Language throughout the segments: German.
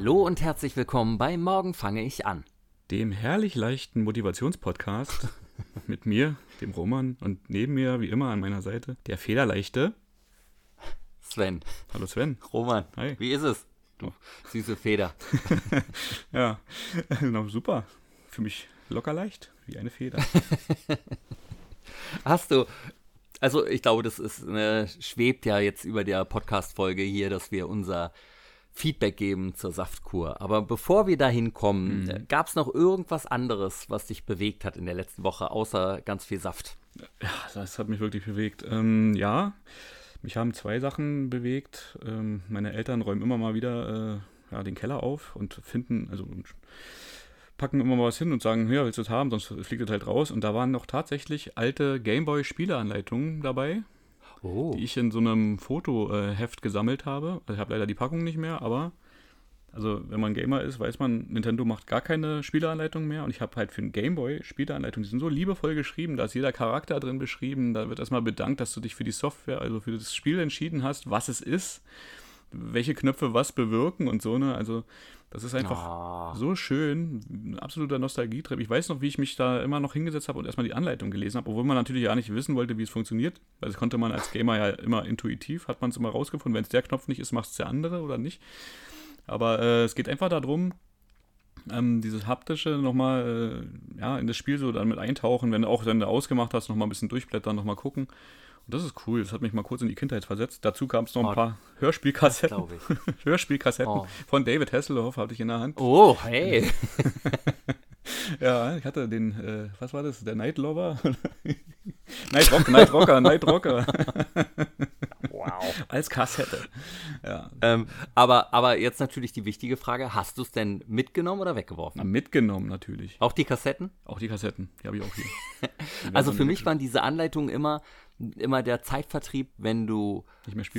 Hallo und herzlich willkommen bei Morgen fange ich an. Dem herrlich leichten Motivationspodcast mit mir, dem Roman und neben mir, wie immer an meiner Seite, der federleichte Sven. Hallo Sven. Roman, Hi. wie ist es? Du süße Feder. Ja, genau, super. Für mich locker leicht, wie eine Feder. Hast du, also ich glaube, das ist, ne, schwebt ja jetzt über der Podcast-Folge hier, dass wir unser Feedback geben zur Saftkur. Aber bevor wir dahin kommen, Mhm. gab es noch irgendwas anderes, was dich bewegt hat in der letzten Woche, außer ganz viel Saft? Ja, das hat mich wirklich bewegt. Ähm, ja, mich haben zwei Sachen bewegt. Ähm, meine Eltern räumen immer mal wieder äh, ja, den Keller auf und finden, also packen immer mal was hin und sagen, ja, willst du es haben, sonst fliegt es halt raus. Und da waren noch tatsächlich alte Gameboy-Spieleanleitungen dabei, Oh. die ich in so einem Fotoheft gesammelt habe. Also ich habe leider die Packung nicht mehr, aber also wenn man Gamer ist, weiß man, Nintendo macht gar keine Spieleanleitung mehr und ich habe halt für einen Gameboy Spieleanleitung, die sind so liebevoll geschrieben, da ist jeder Charakter drin beschrieben, da wird erstmal bedankt, dass du dich für die Software, also für das Spiel entschieden hast, was es ist, welche Knöpfe was bewirken und so, ne, also das ist einfach Ah. so schön, ein absoluter Nostalgietrip. Ich weiß noch, wie ich mich da immer noch hingesetzt habe und erstmal die Anleitung gelesen habe, obwohl man natürlich ja nicht wissen wollte, wie es funktioniert. Weil das konnte man als Gamer ja immer intuitiv, hat man es immer rausgefunden. Wenn es der Knopf nicht ist, macht es der andere oder nicht. Aber äh, es geht einfach darum, ähm, dieses haptische nochmal äh, ja, in das Spiel so dann mit eintauchen, wenn du auch du ausgemacht hast, nochmal ein bisschen durchblättern, nochmal gucken. Das ist cool, das hat mich mal kurz in die Kindheit versetzt. Dazu kam es noch ein Oh, paar Hörspielkassetten. Hörspielkassetten Oh. von David Hasselhoff hatte ich in der Hand. Oh, hey. Ja, ich hatte den, äh, was war das, der Night Lover? Night, Rock, Night Rocker, Night Rocker Wow. als Kassette. Ja, Ähm, aber, aber jetzt natürlich die wichtige Frage: Hast du es denn mitgenommen oder weggeworfen? na, mitgenommen natürlich. Auch die Kassetten? Auch die Kassetten, die habe ich auch hier. Also für mich waren diese Anleitungen immer, immer der Zeitvertrieb, wenn du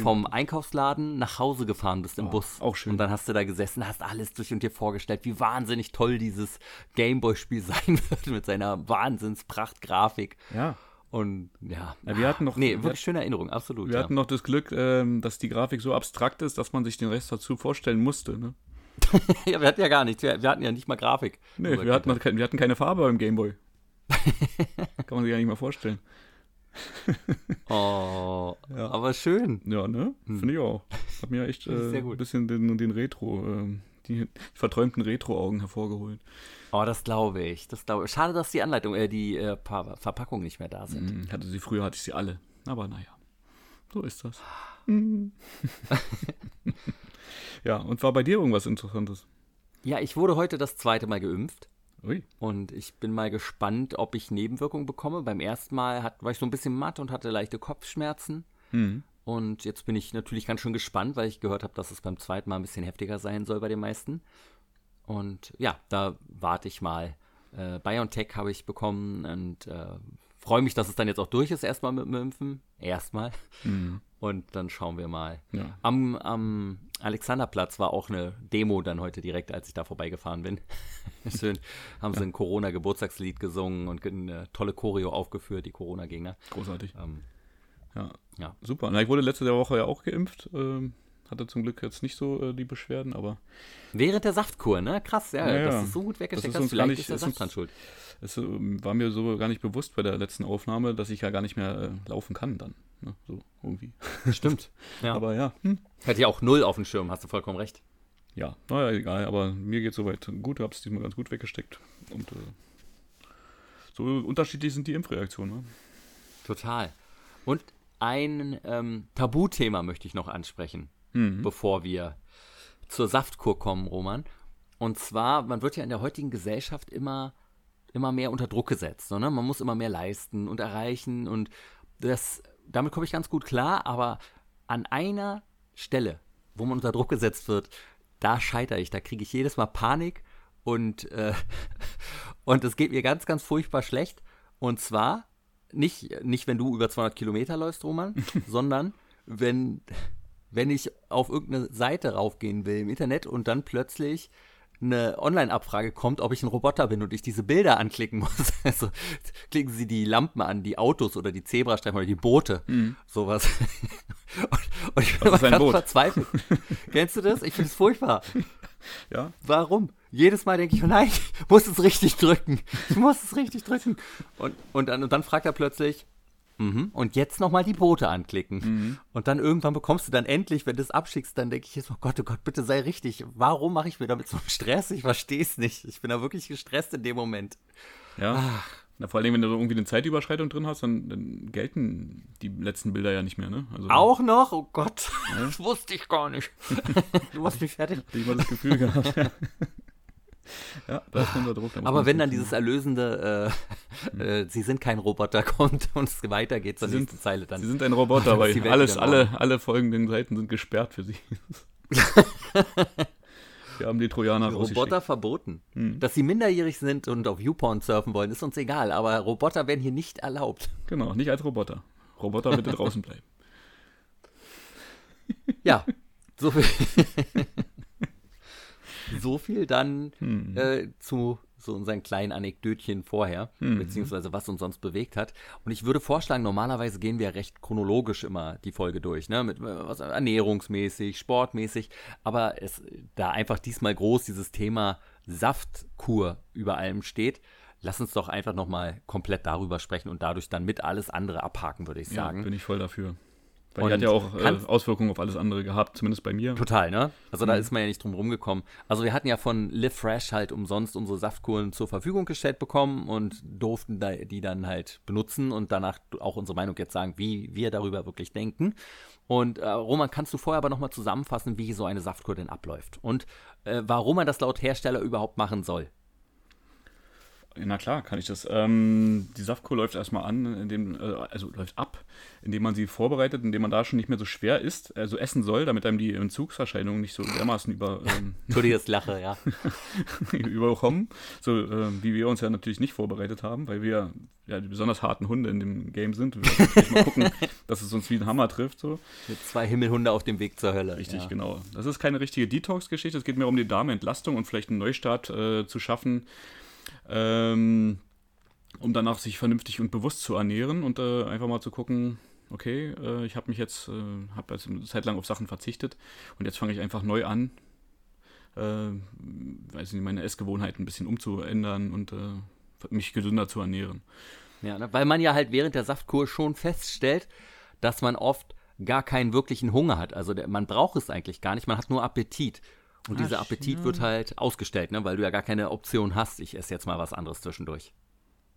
vom Einkaufsladen nach Hause gefahren bist im Bus. auch schön. Und dann hast du da gesessen, hast alles durch und dir vorgestellt, wie wahnsinnig toll dieses Gameboy-Spiel sein wird mit seiner Wahnsinnspracht-Grafik. Ja, Und ja. Ja, wir hatten noch- Nee, wir wirklich schöne Erinnerung, absolut. wir ja. hatten noch das Glück, ähm, dass die Grafik so abstrakt ist, dass man sich den Rest dazu vorstellen musste. Ne? ja, wir hatten ja gar nichts. Wir, wir hatten ja nicht mal Grafik. Nee, wir hatten, wir hatten keine Farbe beim Gameboy. Kann man sich ja nicht mal vorstellen. Oh, Ja. aber schön. Ja, ne? Finde ich auch. Hat mir echt äh, ein bisschen den, den Retro, ähm, die verträumten Retro-Augen hervorgeholt. Oh, das glaube ich. Das glaube ich. Schade, dass die Anleitung, äh, die äh, Pa- Verpackungen nicht mehr da sind. Hm, Ich hatte sie früher, hatte ich sie alle. Aber naja, so ist das. ja, und war bei dir irgendwas Interessantes? Ja, ich wurde heute das zweite Mal geimpft. Ui, Und ich bin mal gespannt, ob ich Nebenwirkungen bekomme. Beim ersten Mal hat, war ich so ein bisschen matt und hatte leichte Kopfschmerzen. hm. Und jetzt bin ich natürlich ganz schön gespannt, weil ich gehört habe, dass es beim zweiten Mal ein bisschen heftiger sein soll bei den meisten. Und ja, da warte ich mal. Äh, BioNTech habe ich bekommen und äh, freue mich, dass es dann jetzt auch durch ist, erstmal mit dem Impfen. Erstmal. Hm. Und dann schauen wir mal. Ja. Am, am Alexanderplatz war auch eine Demo dann heute direkt, als ich da vorbeigefahren bin. Schön. Haben sie ein Corona-Geburtstagslied gesungen und eine tolle Choreo aufgeführt, die Corona-Gegner. großartig. Ähm, Ja, ja. super. Na, ich wurde letzte Woche ja auch geimpft. Ähm, hatte zum Glück jetzt nicht so äh, die Beschwerden, aber Während der Saftkur, ne? Krass, ja, Ja, dass du so gut weggesteckt Das ist hast. Vielleicht nicht- ist der Saft dran schuld. es ähm, war mir so gar nicht bewusst bei der letzten Aufnahme, dass ich ja gar nicht mehr äh, laufen kann dann. Ne? So irgendwie. Stimmt. Ja. Aber ja, hm. Hätte ja auch null auf dem Schirm, hast du vollkommen recht. ja, naja, egal. Aber mir geht soweit gut. Es diesmal ganz gut weggesteckt. Und äh, so unterschiedlich sind die Impfreaktionen. Ne? Total. Und ein ähm, Tabuthema möchte ich noch ansprechen, Mhm. bevor wir zur Saftkur kommen, Roman. Und zwar, man wird ja in der heutigen Gesellschaft immer, immer mehr unter Druck gesetzt. Ne? Man muss immer mehr leisten und erreichen. Und das, damit komme ich ganz gut klar. Aber an einer Stelle, wo man unter Druck gesetzt wird, da scheitere ich. Da kriege ich jedes Mal Panik. Und, äh, und es geht mir ganz, ganz furchtbar schlecht. Und zwar nicht, nicht wenn du über 200 Kilometer läufst, Roman, sondern wenn, wenn ich auf irgendeine Seite raufgehen will im Internet und dann plötzlich eine Online-Abfrage kommt, ob ich ein Roboter bin und ich diese Bilder anklicken muss. Also klicken Sie die Lampen an, die Autos oder die Zebrastreifen oder die Boote, sowas. Und, und ich bin ist immer ein ganz verzweifelt. Kennst du das? Ich finde es furchtbar. Ja. Warum? Jedes Mal denke ich, oh nein, ich muss es richtig drücken. Ich muss es richtig drücken. Und, und, dann, und dann fragt er plötzlich, Mhm. Und jetzt nochmal die Boote anklicken. Mhm. Und dann irgendwann bekommst du dann endlich, wenn du es abschickst, dann denke ich jetzt, oh Gott, oh Gott, bitte sei richtig. Warum mache ich mir damit so einen Stress? Ich verstehe es nicht. Ich bin da wirklich gestresst in dem Moment. Ja. Ach. Na, vor allem, wenn du irgendwie eine Zeitüberschreitung drin hast, dann, dann, gelten die letzten Bilder ja nicht mehr, ne? Also, Auch noch? Oh Gott, ja. das wusste ich gar nicht. du hast mich fertig. Ich habe das Gefühl gehabt. Ja, da ist unter Druck. Aber wenn dann dieses erlösende, äh, hm. äh, sie sind kein Roboter kommt und es weitergeht zur nächsten Zeile dann. Sie sind ein Roboter, weil alles, alle, alle folgenden Seiten sind gesperrt für sie. Wir haben die Trojaner die Roboter verboten. Hm. Dass sie minderjährig sind und auf YouPorn surfen wollen, ist uns egal. Aber Roboter werden hier nicht erlaubt. Genau, nicht als Roboter. Roboter bitte draußen bleiben. Ja, so viel. So viel dann hm. äh, zu so unseren kleinen Anekdötchen vorher, hm. beziehungsweise was uns sonst bewegt hat. Und ich würde vorschlagen, normalerweise gehen wir recht chronologisch immer die Folge durch, ne? Mit was ernährungsmäßig, sportmäßig. Aber es da einfach diesmal groß dieses Thema Saftkur über allem steht, lass uns doch einfach nochmal komplett darüber sprechen und dadurch dann mit alles andere abhaken, würde ich sagen. Ja, bin ich voll dafür. Weil die hat ja auch äh, Auswirkungen auf alles andere gehabt, zumindest bei mir. Total, ne? Also mhm. da ist man ja nicht drum rumgekommen. Also wir hatten ja von Live Fresh halt umsonst unsere Saftkuren zur Verfügung gestellt bekommen und durften da, die dann halt benutzen und danach auch unsere Meinung jetzt sagen, wie wir darüber wirklich denken. Und äh, Roman, kannst du vorher aber nochmal zusammenfassen, wie so eine Saftkur denn abläuft und äh, warum man das laut Hersteller überhaupt machen soll? Na klar, kann ich das. Ähm, die Saftkur läuft erstmal an, indem, äh, also läuft ab, indem man sie vorbereitet, indem man da schon nicht mehr so schwer isst, also essen soll, damit einem die Entzugserscheinungen nicht so dermaßen über. Ähm, Entschuldige, das Lache, ja. überkommen. So, äh, wie wir uns ja natürlich nicht vorbereitet haben, weil wir ja die besonders harten Hunde in dem Game sind. Wir müssen mal gucken, dass es uns wie ein Hammer trifft. So. Mit zwei Himmelhunde auf dem Weg zur Hölle. Richtig, ja. genau. Das ist keine richtige Detox-Geschichte. Es geht mehr um die Darmentlastung und vielleicht einen Neustart äh, zu schaffen ähm, um danach sich vernünftig und bewusst zu ernähren und äh, einfach mal zu gucken, okay, äh, ich habe mich jetzt, äh, habe jetzt eine Zeit lang auf Sachen verzichtet und jetzt fange ich einfach neu an, äh, weiß nicht, meine Essgewohnheiten ein bisschen umzuändern und äh, mich gesünder zu ernähren. Ja, ne? weil man ja halt während der Saftkur schon feststellt, dass man oft gar keinen wirklichen Hunger hat. Also der, man braucht es eigentlich gar nicht, man hat nur Appetit. Und Ach, dieser Appetit ja. wird halt ausgestellt, ne? weil du ja gar keine Option hast, ich esse jetzt mal was anderes zwischendurch.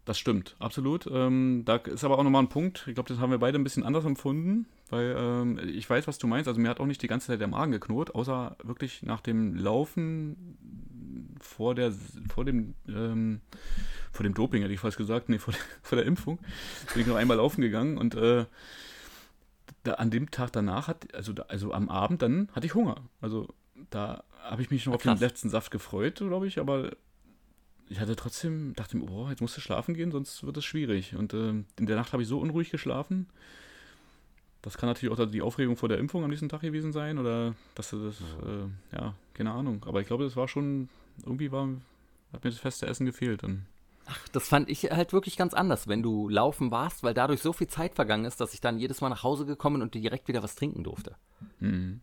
Das stimmt, absolut. Ähm, da ist aber auch nochmal ein Punkt, ich glaube, das haben wir beide ein bisschen anders empfunden, weil ähm, ich weiß, was du meinst. Also mir hat auch nicht die ganze Zeit der Magen geknurrt, außer wirklich nach dem Laufen vor der vor dem ähm, vor dem Doping, hätte ich fast gesagt, nee, vor der, vor der Impfung. Bin ich noch einmal laufen gegangen und äh, da, an dem Tag danach hat, also, also am Abend dann hatte ich Hunger. Also da habe ich mich noch auf den letzten Saft gefreut, glaube ich, aber ich hatte trotzdem, dachte mir, oh, jetzt musst du schlafen gehen, sonst wird es schwierig. Und äh, in der Nacht habe ich so unruhig geschlafen. Das kann natürlich auch die Aufregung vor der Impfung am nächsten Tag gewesen sein oder dass das, äh, ja, keine Ahnung. Aber ich glaube, das war schon, irgendwie war, hat mir das feste Essen gefehlt dann. Ach, das fand ich halt wirklich ganz anders, wenn du laufen warst, weil dadurch so viel Zeit vergangen ist, dass ich dann jedes Mal nach Hause gekommen und direkt wieder was trinken durfte. Mhm.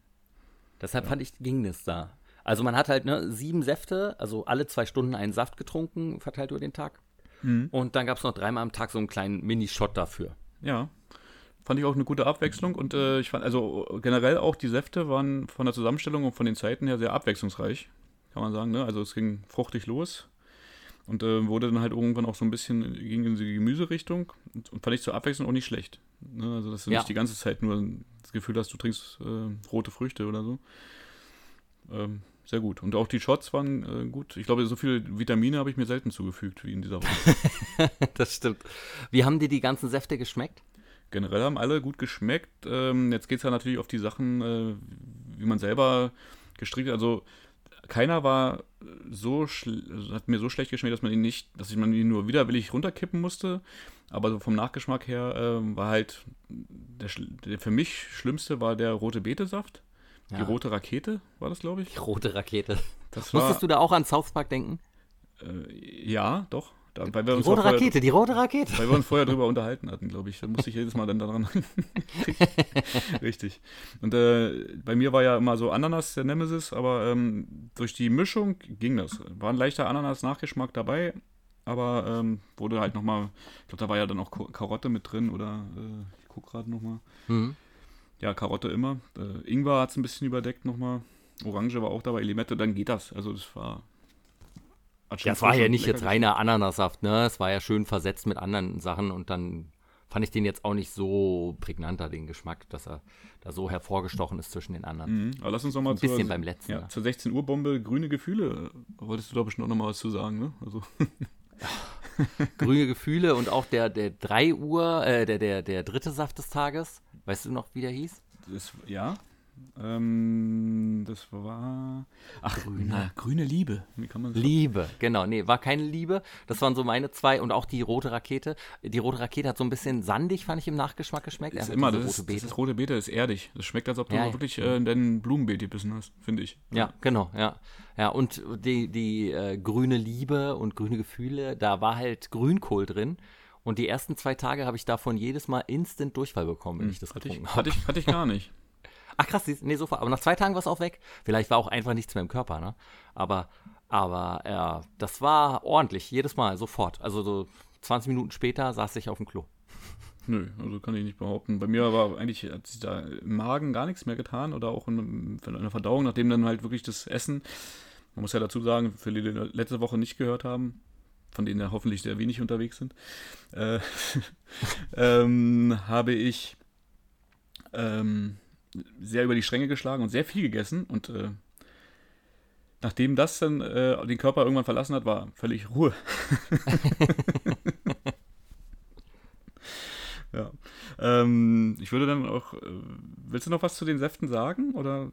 Deshalb ja. fand ich, ging das da. Also man hat halt ne, sieben Säfte, also alle zwei Stunden einen Saft getrunken, verteilt über den Tag. Mhm. Und dann gab es noch dreimal am Tag so einen kleinen Mini-Shot dafür. Ja. Fand ich auch eine gute Abwechslung und äh, ich fand, also generell auch die Säfte waren von der Zusammenstellung und von den Zeiten her sehr abwechslungsreich, kann man sagen. Ne? Also es ging fruchtig los und äh, wurde dann halt irgendwann auch so ein bisschen, ging in die Gemüserichtung und, und fand ich zur Abwechslung auch nicht schlecht. Ne? Also dass du ja. nicht die ganze Zeit nur das Gefühl hast, du trinkst äh, rote Früchte oder so. Ähm, sehr gut. Und auch die Shots waren äh, gut. Ich glaube, so viele Vitamine habe ich mir selten zugefügt wie in dieser Woche. das stimmt. Wie haben dir die ganzen Säfte geschmeckt? Generell haben alle gut geschmeckt. Ähm, jetzt geht es ja natürlich auf die Sachen, äh, wie man selber gestrickt hat. Also keiner war so hat mir so schlecht geschmeckt, dass man ihn nicht, dass ich man ihn nur widerwillig runterkippen musste. Aber vom Nachgeschmack her äh, war halt der, der, für mich schlimmste war der rote Betesaft. Ja. Die rote Rakete war das, glaube ich. Die rote Rakete. Das Musstest du da auch an South Park denken? Äh, ja, doch. Da, Die rote vorher- Rakete, die rote Rakete. Weil wir uns vorher drüber unterhalten hatten, glaube ich. Da musste ich jedes Mal dann daran. Richtig. Und äh, bei mir war ja immer so Ananas der Nemesis, aber ähm, durch die Mischung ging das. War ein leichter Ananas-Nachgeschmack dabei, aber ähm, wurde halt nochmal, ich glaube, da war ja dann auch Karotte mit drin oder äh, ich gucke gerade nochmal. Mhm. Ja, Karotte immer. Äh, Ingwer hat es ein bisschen überdeckt nochmal. Orange war auch dabei, Limette, dann geht das. Also das war. Ja, es war ja nicht jetzt reiner Ananassaft, ne? Es war ja schön versetzt mit anderen Sachen und dann fand ich den jetzt auch nicht so prägnanter, den Geschmack, dass er da so hervorgestochen ist zwischen den anderen. Mhm. Aber lass uns noch mal Ein bisschen beim letzten, Ja, ne? zur 16 Uhr Bombe, grüne Gefühle. Wolltest du da bestimmt auch noch mal was zu sagen, ne? Also, Grüne Gefühle und auch der, der 3 Uhr, äh, der, der, der dritte Saft des Tages. Weißt du noch, wie der hieß? das, ja. Ähm, das war. Ach, grüne, grüne Liebe. Wie kann man das Liebe, genau. Nee, war keine Liebe. Das waren so meine zwei und auch die rote Rakete. Die rote Rakete hat so ein bisschen sandig, fand ich im Nachgeschmack geschmeckt. ist immer, das ist, rote das ist rote Beete, das ist erdig. Das schmeckt, als ob du Ja, ja. wirklich äh, in dein Blumenbeet gebissen hast, finde ich. Ja, genau, ja. Ja, und die, die äh, grüne Liebe und grüne Gefühle, da war halt Grünkohl drin. Und die ersten zwei Tage habe ich davon jedes Mal instant Durchfall bekommen, wenn ich das Hm, Hatte ich, getrunken habe. hatte, ich, hatte ich gar nicht. Ach krass, nee, sofort. Aber nach zwei Tagen war es auch weg. Vielleicht war auch einfach nichts mehr im Körper, ne? Aber, aber ja, das war ordentlich, jedes Mal, sofort. Also so 20 Minuten später saß ich auf dem Klo. Nö, also kann ich nicht behaupten. Bei mir war eigentlich, hat sich da im Magen gar nichts mehr getan oder auch in, in der Verdauung, nachdem dann halt wirklich das Essen, man muss ja dazu sagen, für die, die letzte Woche nicht gehört haben, von denen ja hoffentlich sehr wenig unterwegs sind, äh, ähm, habe ich ähm, sehr über die Stränge geschlagen und sehr viel gegessen und äh, nachdem das dann äh, den Körper irgendwann verlassen hat, war völlig Ruhe. Ja. Ähm, ich würde dann auch. Äh, willst du noch was zu den Säften sagen? Oder?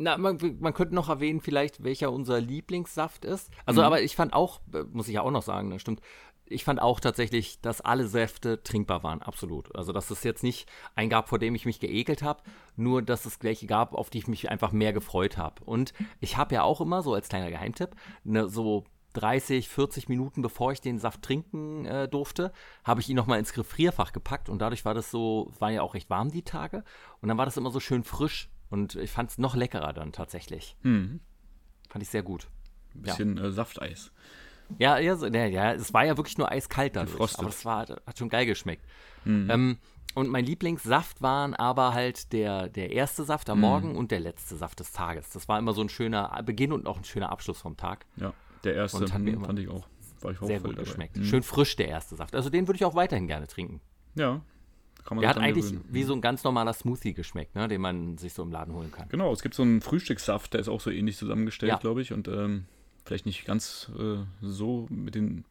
Na, man, man könnte noch erwähnen, vielleicht, welcher unser Lieblingssaft ist. Mhm. Also, aber ich fand auch, äh, muss ich ja auch noch sagen, ne, stimmt. Ich fand auch tatsächlich, dass alle Säfte trinkbar waren, absolut. Also, dass es jetzt nicht einen gab, vor dem ich mich geekelt habe, nur dass es welche gab, auf die ich mich einfach mehr gefreut habe. Und ich habe ja auch immer, so als kleiner Geheimtipp, ne, so 30, 40 Minuten bevor ich den Saft trinken äh, durfte, habe ich ihn nochmal ins Gefrierfach gepackt und dadurch war das so, war ja auch recht warm die Tage und dann war das immer so schön frisch und ich fand es noch leckerer dann tatsächlich. Hm, Fand ich sehr gut. ein bisschen äh, Safteis. Ja, ja, so, ja, ja, es war ja wirklich nur eiskalt dadurch, Gefrostet. aber es war, hat schon geil geschmeckt. Ähm, und mein Lieblingssaft waren aber halt der, der erste Saft am Morgen und der letzte Saft des Tages. Das war immer so ein schöner Beginn und auch ein schöner Abschluss vom Tag. Ja, der erste Und hat mir hm, immer fand ich auch. War ich Sehr gut dabei. geschmeckt. Hm. Schön frisch der erste Saft. Also den würde ich auch weiterhin gerne trinken. Ja, Der hat eigentlich gewöhnen. wie so ein ganz normaler Smoothie geschmeckt, ne, den man sich so im Laden holen kann. Genau, es gibt so einen Frühstückssaft, der ist auch so ähnlich zusammengestellt, Ja. glaube ich. Und ähm, vielleicht nicht ganz äh, so mit den,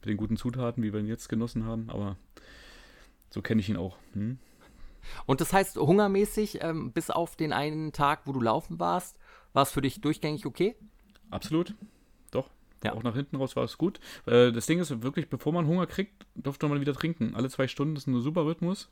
mit den guten Zutaten, wie wir ihn jetzt genossen haben, aber so kenne ich ihn auch. Hm? Und das heißt, hungermäßig, ähm, bis auf den einen Tag, wo du laufen warst, war es für dich durchgängig okay? Absolut. Ja. Auch nach hinten raus war es gut. Äh, das Ding ist wirklich, bevor man Hunger kriegt, durfte man wieder trinken. Alle zwei Stunden ist ein super Rhythmus.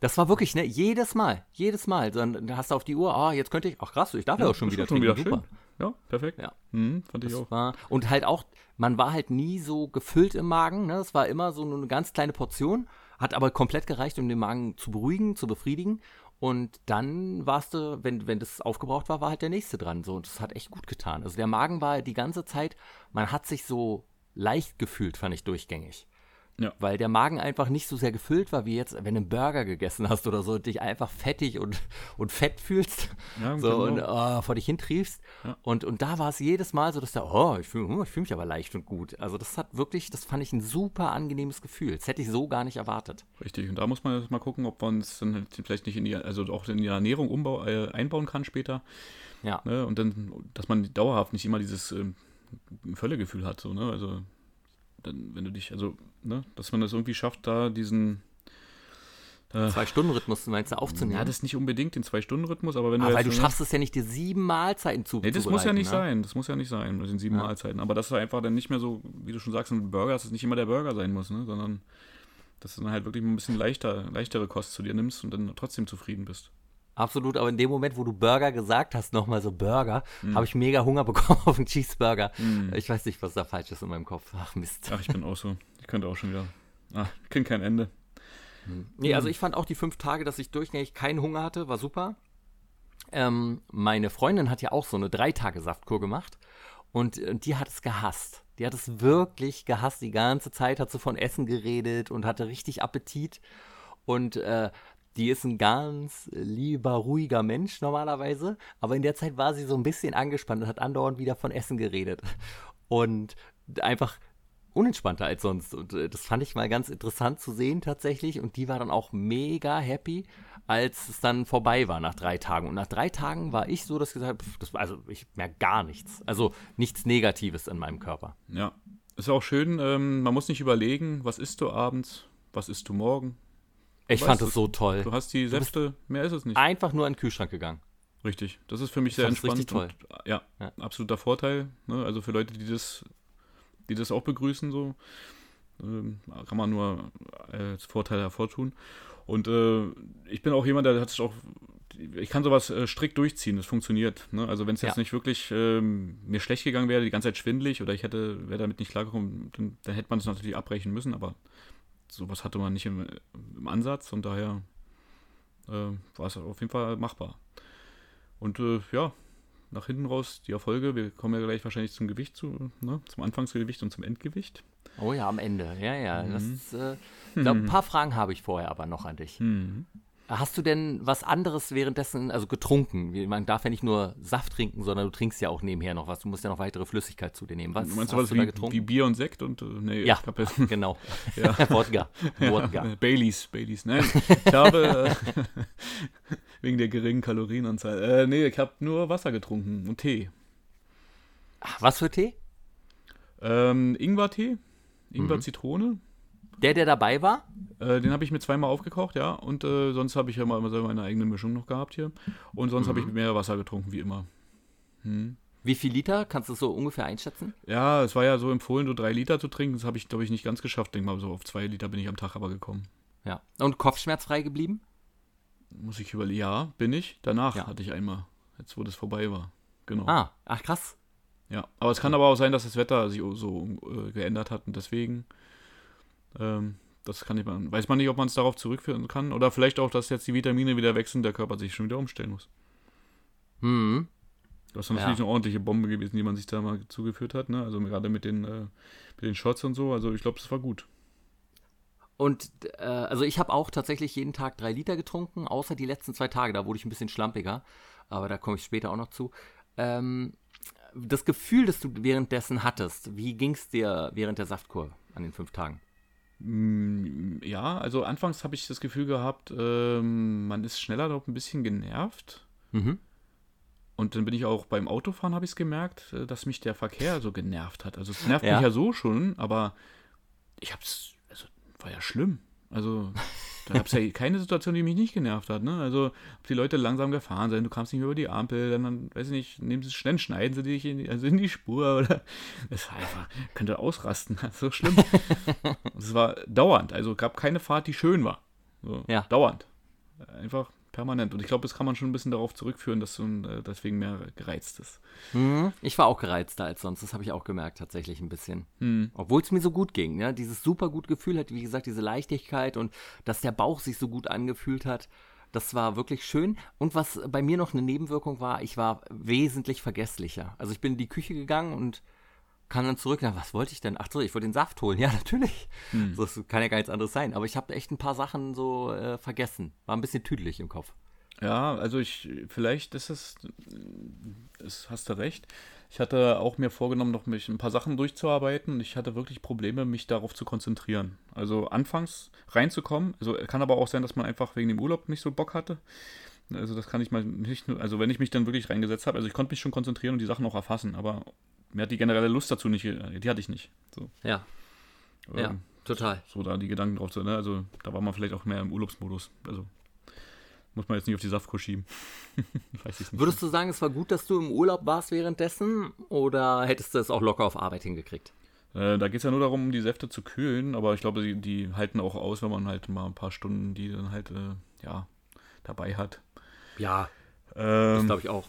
Das war wirklich, ne, jedes Mal, jedes Mal. Dann hast du auf die Uhr, ah, jetzt könnte ich, ach krass, ich darf ja, auch schon wieder schon trinken. wieder Super. schön. Ja, perfekt. Ja. Mhm, fand ich Das auch. war, und halt auch, man war halt nie so gefüllt im Magen. Ne? Es war immer so eine ganz kleine Portion, hat aber komplett gereicht, um den Magen zu beruhigen, zu befriedigen. Und dann warst du, wenn, wenn das aufgebraucht war, war halt der nächste dran. So, und das hat echt gut getan. Also der Magen war die ganze Zeit, man hat sich so leicht gefühlt, fand ich durchgängig. Ja. Weil der Magen einfach nicht so sehr gefüllt war, wie jetzt, wenn du einen Burger gegessen hast oder so, und dich einfach fettig und, und fett fühlst. Ja, so genau. und oh, vor dich hintriefst. Ja. Und, und da war es jedes Mal so, dass der, oh, ich fühle ich fühl mich aber leicht und gut. Also das hat wirklich, das fand ich ein super angenehmes Gefühl. Das hätte ich so gar nicht erwartet. Richtig. Und da muss man jetzt mal gucken, ob man es dann vielleicht nicht in die, also auch in die Ernährung umbau, äh, einbauen kann später. Ja. Ne? Und dann, dass man dauerhaft nicht immer dieses ähm, Völlegefühl hat. So, ne? Also, dann, wenn du dich, also, ne? dass man das irgendwie schafft, da diesen. Äh, Zwei-Stunden-Rhythmus meinst du aufzunehmen? ja, das ist nicht unbedingt den Zwei-Stunden-Rhythmus, aber wenn du. aber weil du schaffst es ja nicht, dir sieben Mahlzeiten zu Nee, das muss ja nicht ne? sein. Das muss ja nicht sein, mit den sieben Ja. Mahlzeiten. Aber dass du einfach dann nicht mehr so, wie du schon sagst, mit Burger, dass es nicht immer der Burger sein muss, ne? sondern dass du dann halt wirklich mal ein bisschen leichter, leichtere Kost zu dir nimmst und dann trotzdem zufrieden bist. Absolut, aber in dem Moment, wo du Burger gesagt hast, nochmal so Burger, mm. habe ich mega Hunger bekommen auf einen Cheeseburger. Mm. Ich weiß nicht, was da falsch ist in meinem Kopf. Ach Mist. Ach, ich bin auch so. Ich könnte auch schon wieder. Ach, ich kenne kein Ende. Hm. Nee, also ich fand auch die fünf Tage, dass ich durchgängig keinen Hunger hatte, war super. Ähm, meine Freundin hat ja auch so eine Drei-Tage-Saftkur gemacht und, und die hat es gehasst. Die hat es wirklich gehasst. Die ganze Zeit hat sie von Essen geredet und hatte richtig Appetit. Und äh, die ist ein ganz lieber, ruhiger Mensch normalerweise. Aber in der Zeit war sie so ein bisschen angespannt und hat andauernd wieder von Essen geredet. Und einfach unentspannter als sonst. Und äh, das fand ich mal ganz interessant zu sehen tatsächlich. Und die war dann auch mega happy, als es dann vorbei war nach drei Tagen. Und nach drei Tagen war ich so, dass ich gesagt habe, also ich merke gar nichts. Also nichts Negatives in meinem Körper. Ja, ist auch schön. Ähm, man muss nicht überlegen, was isst du abends, was isst du morgen. Ich fand es so toll. Du hast die Säfte, mehr ist es nicht. Einfach nur in den Kühlschrank gegangen. Richtig, das ist für mich sehr entspannt. Richtig toll. Und, ja, ja, absoluter Vorteil. Ne? Also für Leute, die das die das auch begrüßen, so. Ähm, kann man nur als Vorteil hervortun. Und äh, ich bin auch jemand, der hat sich auch ich kann sowas äh, strikt durchziehen, das funktioniert. Ne? Also wenn es jetzt ja. nicht wirklich ähm, mir schlecht gegangen wäre, die ganze Zeit schwindelig oder ich hätte, wäre damit nicht klargekommen, dann, dann, hätte man es natürlich abbrechen müssen, aber sowas hatte man nicht im, im Ansatz und daher äh, war es auf jeden Fall machbar. Und äh, ja, nach hinten raus die Erfolge. Wir kommen ja gleich wahrscheinlich zum Gewicht zu, ne? zum Anfangsgewicht und zum Endgewicht. Oh ja, am Ende. Ja, ja. Mhm. Das, äh, glaub, ein paar Fragen habe ich vorher aber noch an dich. Mhm. Hast du denn was anderes währenddessen, also getrunken? Man darf ja nicht nur Saft trinken, sondern du trinkst ja auch nebenher noch was. Du musst ja noch weitere Flüssigkeit zu dir nehmen. Was du meinst du was wie, wie, Bier und Sekt und äh, nee, ja, genau. ja. Wodka. Wodka. Baileys, Baileys. Nein, ich habe äh, wegen der geringen Kalorienanzahl. Äh, nee, ich habe nur Wasser getrunken und Tee. Ach, was für Tee? Ähm, Ingwer-Tee, Ingwer-Zitrone. Mhm. Der, der dabei war? Äh, den habe ich mir zweimal aufgekocht, ja. Und äh, sonst habe ich ja mal selber meine eigene Mischung noch gehabt hier. Und sonst mhm. habe ich mehr Wasser getrunken, wie immer. Hm. Wie viel Liter? Kannst du so ungefähr einschätzen? Ja, es war ja so empfohlen, so drei Liter zu trinken. Das habe ich, glaube ich, nicht ganz geschafft. Denke mal, so auf zwei Liter bin ich am Tag aber gekommen. Ja. Und kopfschmerzfrei geblieben? Muss ich überlegen. Ja, bin ich. Danach ja. hatte ich einmal. Jetzt, wo das vorbei war. Genau. Ah, ach krass. Ja, aber es kann aber auch sein, dass das Wetter sich so äh, geändert hat und deswegen ähm, das kann ich man, weiß man nicht, ob man es darauf zurückführen kann. Oder vielleicht auch, dass jetzt die Vitamine wieder wechseln, der Körper sich schon wieder umstellen muss. Hm. Das ist natürlich ja. eine ordentliche Bombe gewesen, die man sich da mal zugeführt hat, ne? Also gerade mit den, äh, mit den Shots und so. Also ich glaube, das war gut. Und äh, also ich habe auch tatsächlich jeden Tag drei Liter getrunken, außer die letzten zwei Tage, da wurde ich ein bisschen schlampiger, aber da komme ich später auch noch zu. Ähm, das Gefühl, das du währenddessen hattest, wie ging es dir während der Saftkur an den fünf Tagen? Mm, ja, also anfangs habe ich das Gefühl gehabt, ähm, man ist schneller dort ein bisschen genervt. Mhm. Und dann bin ich auch beim Autofahren, habe ich es gemerkt, äh, dass mich der Verkehr so genervt hat. Also es nervt ja. mich ja so schon, aber ich habe es, also war ja schlimm. Also da gab es ja keine Situation, die mich nicht genervt hat. Ne? Also, ob die Leute langsam gefahren sind, du kamst nicht mehr über die Ampel, dann, dann weiß ich nicht, nehmen sie schnell, schneiden sie dich in die, also in die Spur oder. Das war einfach, könnte ausrasten. So schlimm. Es war dauernd, also gab keine Fahrt, die schön war. So, ja. Dauernd. Einfach permanent. Und ich glaube, das kann man schon ein bisschen darauf zurückführen, dass du äh, deswegen mehr gereizt ist. Mhm. Ich war auch gereizter als sonst. Das habe ich auch gemerkt, tatsächlich ein bisschen. Mhm. Obwohl es mir so gut ging. Ja? Dieses super gut Gefühl hat, wie gesagt, diese Leichtigkeit und dass der Bauch sich so gut angefühlt hat. Das war wirklich schön. Und was bei mir noch eine Nebenwirkung war, ich war wesentlich vergesslicher. Also ich bin in die Küche gegangen und kam dann zurück, na, was wollte ich denn? Ach so, ich wollte den Saft holen. Ja, natürlich. Hm. So, das kann ja gar nichts anderes sein. Aber ich habe echt ein paar Sachen so äh, vergessen. War ein bisschen tüdelig im Kopf. Ja, also ich, vielleicht ist es, das hast du recht. Ich hatte auch mir vorgenommen, noch mich ein paar Sachen durchzuarbeiten. Ich hatte wirklich Probleme, mich darauf zu konzentrieren. Also anfangs reinzukommen. Also kann aber auch sein, dass man einfach wegen dem Urlaub nicht so Bock hatte. Also das kann ich mal nicht nur, also wenn ich mich dann wirklich reingesetzt habe, also ich konnte mich schon konzentrieren und die Sachen auch erfassen, aber mir hat die generelle Lust dazu nicht, die hatte ich nicht. So. Ja. Ähm, ja, total. So da die Gedanken drauf zu, ne? Also da war man vielleicht auch mehr im Urlaubsmodus. Also muss man jetzt nicht auf die Saftkur schieben. Weiß ich nicht. Würdest du sagen, es war gut, dass du im Urlaub warst währenddessen oder hättest du es auch locker auf Arbeit hingekriegt? Äh, da geht es ja nur darum, die Säfte zu kühlen, aber ich glaube, die, die, halten auch aus, wenn man halt mal ein paar Stunden die dann halt äh, ja, dabei hat. Ja, Ähm, das glaube ich auch.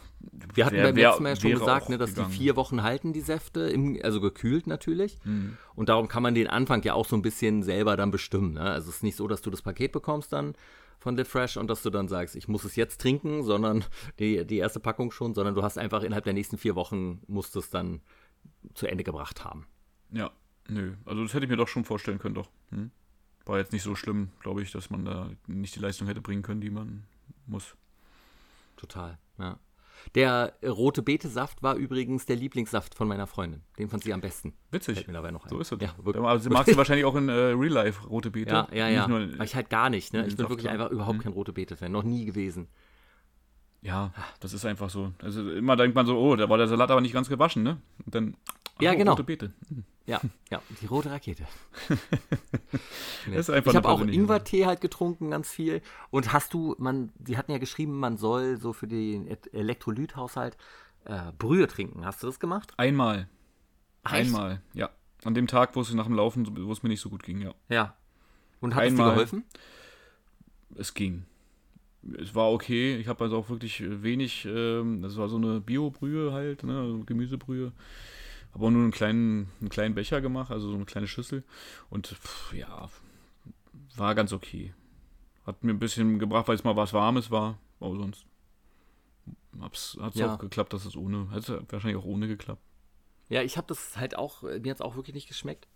Wir hatten wär- beim letzten Mal ja schon gesagt, ne, dass gegangen. die vier Wochen halten, die Säfte, im, also gekühlt natürlich. Hm. Und darum kann man den Anfang ja auch so ein bisschen selber dann bestimmen. Ne? Also es ist nicht so, dass du das Paket bekommst dann von The Fresh und dass du dann sagst, ich muss es jetzt trinken, sondern die, die erste Packung schon, sondern du hast einfach innerhalb der nächsten vier Wochen musst es dann zu Ende gebracht haben. Ja, nö. Also das hätte ich mir doch schon vorstellen können, doch. Hm? War jetzt nicht so schlimm, glaube ich, dass man da nicht die Leistung hätte bringen können, die man muss. Total, ja. Der rote Betesaft war übrigens der Lieblingssaft von meiner Freundin. Den fand sie am besten. Witzig. Fällt mir dabei noch ein. So ist es. Ja, wirklich. Aber sie mag sie wahrscheinlich auch in äh, Real Life rote Beete. Ja, ja, ja. Aber ich halt gar nicht, ne? Ich bin Saft wirklich einfach überhaupt Mhm. kein rote Beete-Fan. Noch nie gewesen. ja, das ist einfach so. Also immer denkt man so, oh, da war der Salat aber nicht ganz gewaschen, ne? Und dann Ja, oh, genau. rote Beete. Hm. Ja, ja, die rote Rakete. Nee. Das ist einfach ich habe auch Ingwertee halt getrunken, ganz viel. Und hast du, man, die hatten ja geschrieben, man soll so für den E- Elektrolythaushalt äh, Brühe trinken. Hast du das gemacht? Einmal. Echt? Einmal, ja. An dem Tag, wo es nach dem Laufen, wo es mir nicht so gut ging, ja. Ja. Und hat es dir Einmal. geholfen? Es ging. Es war okay. Ich habe also auch wirklich wenig, ähm, das war so eine Bio-Brühe halt, ne, also Gemüsebrühe. Aber nur einen kleinen, einen kleinen Becher gemacht, also so eine kleine Schüssel. Und pff, ja, war ganz okay. Hat mir ein bisschen gebracht, weil es mal was Warmes war. Aber sonst hat es Ja. auch geklappt, dass es ohne, hat wahrscheinlich auch ohne geklappt. Ja, ich habe das halt auch, äh, mir hat es auch wirklich nicht geschmeckt.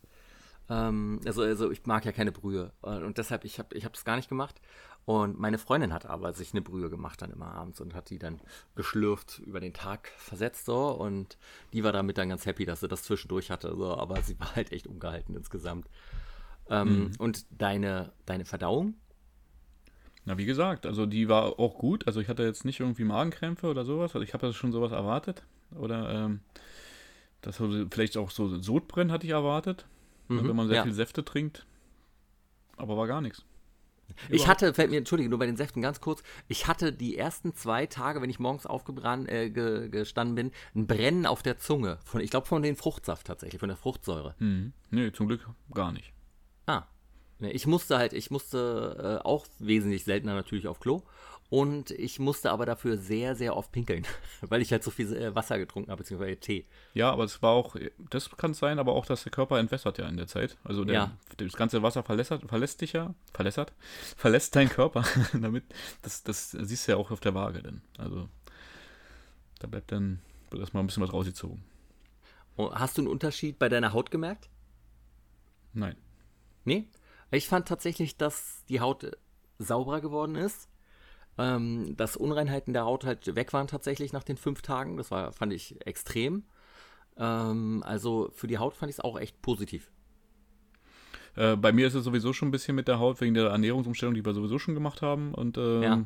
Ähm, also, also ich mag ja keine Brühe. Und deshalb, ich habe ich es gar nicht gemacht. Und meine Freundin hat aber sich eine Brühe gemacht dann immer abends und hat die dann geschlürft über den Tag versetzt so. Und die war damit dann ganz happy, dass sie das zwischendurch hatte. So. Aber sie war halt echt ungehalten insgesamt. Ähm, Und deine, deine Verdauung? Na, wie gesagt, also die war auch gut. Also ich hatte jetzt nicht irgendwie Magenkrämpfe oder sowas. Also ich habe ja schon sowas erwartet. Oder ähm, das vielleicht auch so Sodbrennen hatte ich erwartet, Mhm, wenn man sehr ja. viel Säfte trinkt. Aber war gar nichts. Ich hatte, fällt mir, entschuldige, nur bei den Säften ganz kurz, ich hatte die ersten zwei Tage, wenn ich morgens aufgebrannt, äh, ge, gestanden bin, ein Brennen auf der Zunge. Von, ich glaube von den Fruchtsaft tatsächlich, von der Fruchtsäure. Hm. Nee, zum Glück gar nicht. Ah. Ich musste halt, ich musste äh, auch wesentlich seltener natürlich auf Klo. Und ich musste aber dafür sehr, sehr oft pinkeln, weil ich halt so viel äh, Wasser getrunken habe, beziehungsweise Tee. Ja, aber es war auch, das kann es sein, aber auch, dass der Körper entwässert ja in der Zeit. Also der, Ja. das ganze Wasser verlässert, verlässt dich ja, verlässert, verlässt deinen Körper. damit, das, das siehst du ja auch auf der Waage dann. Also da bleibt dann, wird erstmal ein bisschen was rausgezogen. Hast du einen Unterschied bei deiner Haut gemerkt? Nein. Nee. Ich fand tatsächlich, dass die Haut äh, sauberer geworden ist. Ähm, dass Unreinheiten der Haut halt weg waren tatsächlich nach den fünf Tagen. Das war, fand ich extrem. Ähm, also für die Haut fand ich es auch echt positiv. Äh, bei mir ist es sowieso schon ein bisschen mit der Haut wegen der Ernährungsumstellung, die wir sowieso schon gemacht haben. Und ähm, Ja.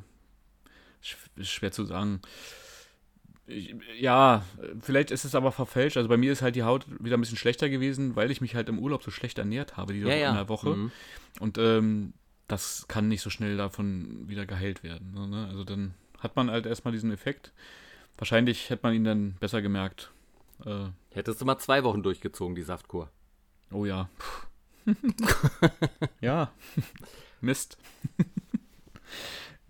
ist schwer zu sagen. Ich, ja, vielleicht ist es aber verfälscht. Also bei mir ist halt die Haut wieder ein bisschen schlechter gewesen, weil ich mich halt im Urlaub so schlecht ernährt habe, die Ja, ja. in der Woche. Mhm. Und ähm, das kann nicht so schnell davon wieder geheilt werden. Ne? Also dann hat man halt erstmal diesen Effekt. Wahrscheinlich hätte man ihn dann besser gemerkt. Äh, Hättest du mal zwei Wochen durchgezogen, die Saftkur. oh ja. ja. Mist.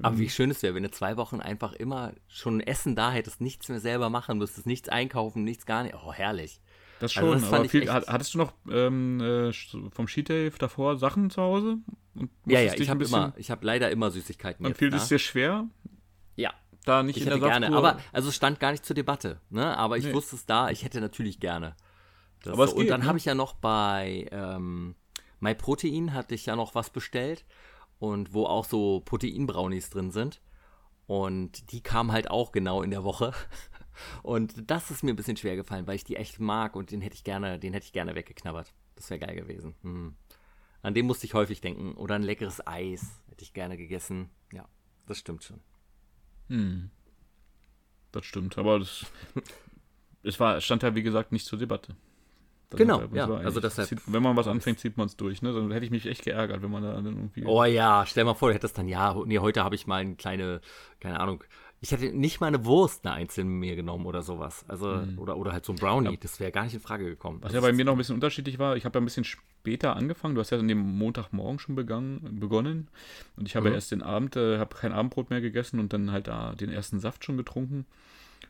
Aber wie schön es wäre, wenn du zwei Wochen einfach immer schon Essen da hättest, nichts mehr selber machen müsstest, nichts einkaufen, nichts gar nicht. Oh, herrlich. Das Also schon, das fand aber viel, echt- hattest du noch ähm, äh, vom Skitave davor Sachen zu Hause? Ja, ja, ich habe immer, ich habe leider immer Süßigkeiten Dann fiel es dir schwer, Ja, da nicht ich in hätte der gerne. Saftkur- Aber, also es stand gar nicht zur Debatte, ne? Aber ich Nee. wusste es da, ich hätte natürlich gerne. Das Aber so. es Und geht, dann ne? habe ich ja noch bei ähm, MyProtein hatte ich ja noch was bestellt und wo auch so Proteinbrownies drin sind. Und die kamen halt auch genau in der Woche. Und das ist mir ein bisschen schwer gefallen, weil ich die echt mag und den hätte ich gerne, den hätte ich gerne weggeknabbert. Das wäre geil gewesen. Hm. An den musste ich häufig denken. Oder ein leckeres Eis hätte ich gerne gegessen. Ja, das stimmt schon. Hm. Das stimmt, aber das, es war, es stand ja wie gesagt nicht zur Debatte. Das Genau, ja, also deshalb- Zieht, wenn man was anfängt, zieht man es durch. Ne? Dann hätte ich mich echt geärgert, wenn man da dann irgendwie. Oh ja, stell mal vor, du hättest dann, ja, nee, heute habe ich mal eine kleine, keine Ahnung, ich hätte nicht mal eine Wurst eine einzelne mir genommen oder sowas. Also, mhm. oder, oder halt so ein Brownie. Ja. Das wäre gar nicht in Frage gekommen. Was das ja bei mir noch ein bisschen unterschiedlich war, ich habe ja ein bisschen später angefangen. Du hast ja an dem Montagmorgen schon begangen, begonnen. Und ich habe mhm. erst den Abend, äh, habe kein Abendbrot mehr gegessen und dann halt da den ersten Saft schon getrunken.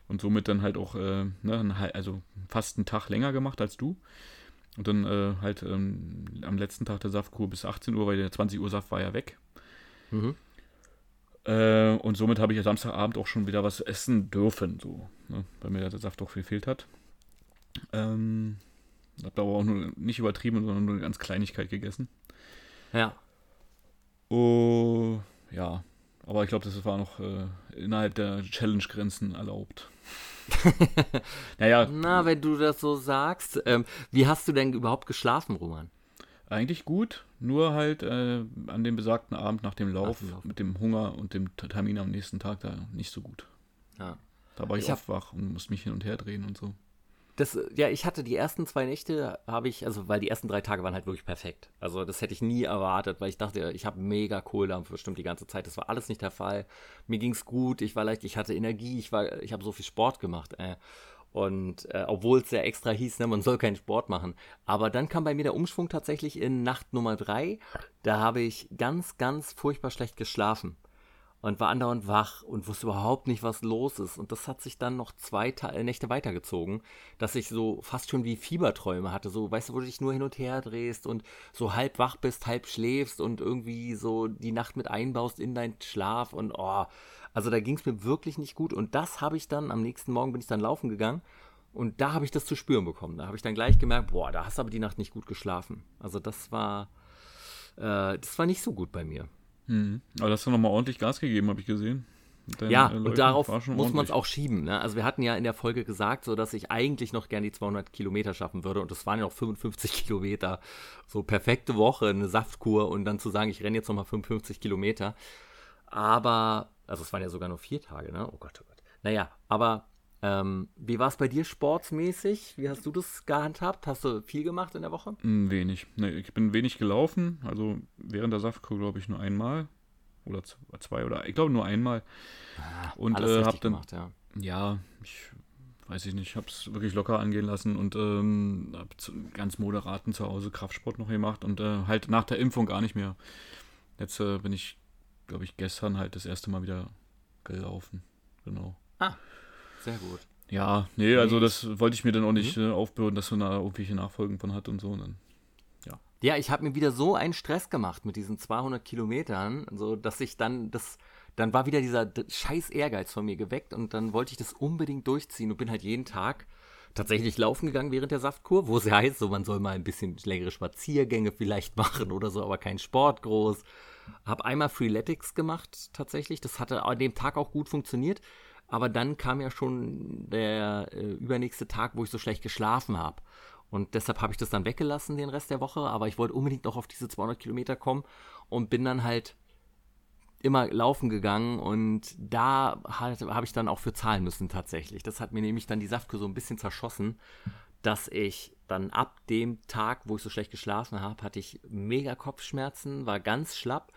Und somit dann halt auch, äh, ne, also fast einen Tag länger gemacht als du. Und dann äh, halt ähm, am letzten Tag der Saftkur bis 18 Uhr, weil der 20 Uhr Saft war ja weg. Mhm. Äh, und somit habe ich ja Samstagabend auch schon wieder was essen dürfen, so, ne, weil mir der Saft doch gefehlt hat. Ähm, habe aber auch nur nicht übertrieben, sondern nur eine ganz Kleinigkeit gegessen. Ja. Oh, ja. Aber ich glaube, das war noch äh, innerhalb der Challenge-Grenzen erlaubt. naja. Na, wenn du das so sagst. Ähm, wie hast du denn überhaupt geschlafen, Roman? Eigentlich gut, nur halt äh, an dem besagten Abend nach dem Lauf, Lauf, mit dem Hunger und dem Termin am nächsten Tag da nicht so gut. Ja. Da war ich, ich oft wach und musste mich hin und her drehen und so. Das, ja, ich hatte die ersten zwei Nächte, habe ich, also weil die ersten drei Tage waren halt wirklich perfekt. Also das hätte ich nie erwartet, weil ich dachte, ich habe mega Kohldampf bestimmt die ganze Zeit. Das war alles nicht der Fall. Mir ging es gut, ich war leicht, ich hatte Energie, ich war, ich habe so viel Sport gemacht. Äh. Und äh, obwohl es ja extra hieß, ne, man soll keinen Sport machen. Aber dann kam bei mir der Umschwung tatsächlich in Nacht Nummer drei. Da habe ich ganz, ganz furchtbar schlecht geschlafen und war andauernd wach und wusste überhaupt nicht, was los ist. Und das hat sich dann noch zwei Ta äh, Nächte weitergezogen, dass ich so fast schon wie Fieberträume hatte. So, weißt du, wo du dich nur hin und her drehst und so halb wach bist, halb schläfst und irgendwie so die Nacht mit einbaust in deinen Schlaf und oh, also da ging es mir wirklich nicht gut. Und das habe ich dann, am nächsten Morgen bin ich dann laufen gegangen. Und da habe ich das zu spüren bekommen. Da habe ich dann gleich gemerkt, boah, da hast du aber die Nacht nicht gut geschlafen. Also das war, äh, das war nicht so gut bei mir. Mhm. Aber das hast du nochmal ordentlich Gas gegeben, habe ich gesehen. Ja, äh, und darauf muss man es auch schieben. Ne? Also wir hatten ja in der Folge gesagt, so dass ich eigentlich noch gern die 200 Kilometer schaffen würde und das waren ja noch 55 Kilometer. So perfekte Woche, eine Saftkur und dann zu sagen, ich renne jetzt nochmal 55 Kilometer. Aber also es waren ja sogar nur vier Tage, ne? Oh Gott, oh Gott. Naja, aber ähm, wie war es bei dir sportsmäßig? Wie hast du das gehandhabt? Hast du viel gemacht in der Woche? Hm, wenig. Nee, ich bin wenig gelaufen. Also während der Saftkur, glaube ich, nur einmal. Oder zwei oder ich glaube nur einmal. Ah, und äh, hab dann. Gemacht, ja. ja, ich weiß ich nicht, ich habe es wirklich locker angehen lassen und ähm, habe ganz moderaten zu Hause Kraftsport noch gemacht und äh, halt nach der Impfung gar nicht mehr. Jetzt äh, bin ich glaube ich, gestern halt das erste Mal wieder gelaufen. Genau. Ah, sehr gut. Ja, nee, also das wollte ich mir dann auch nicht mhm. äh, aufbürden, dass man da irgendwelche Nachfolgen von hat und so. Und dann, ja. Ja, ich habe mir wieder so einen Stress gemacht mit diesen 200 Kilometern, so dass ich dann das, dann war wieder dieser scheiß Ehrgeiz von mir geweckt und dann wollte ich das unbedingt durchziehen und bin halt jeden Tag tatsächlich laufen gegangen während der Saftkur, wo es heißt, so man soll mal ein bisschen längere Spaziergänge vielleicht machen oder so, aber kein Sport groß. Habe einmal Freeletics gemacht tatsächlich. Das hatte an dem Tag auch gut funktioniert. Aber dann kam ja schon der äh, übernächste Tag, wo ich so schlecht geschlafen habe. Und deshalb habe ich das dann weggelassen den Rest der Woche. Aber ich wollte unbedingt noch auf diese 200 Kilometer kommen und bin dann halt immer laufen gegangen und da habe ich dann auch für zahlen müssen tatsächlich. Das hat mir nämlich dann die Saftkur so ein bisschen zerschossen, dass ich dann ab dem Tag, wo ich so schlecht geschlafen habe, hatte ich mega Kopfschmerzen, war ganz schlapp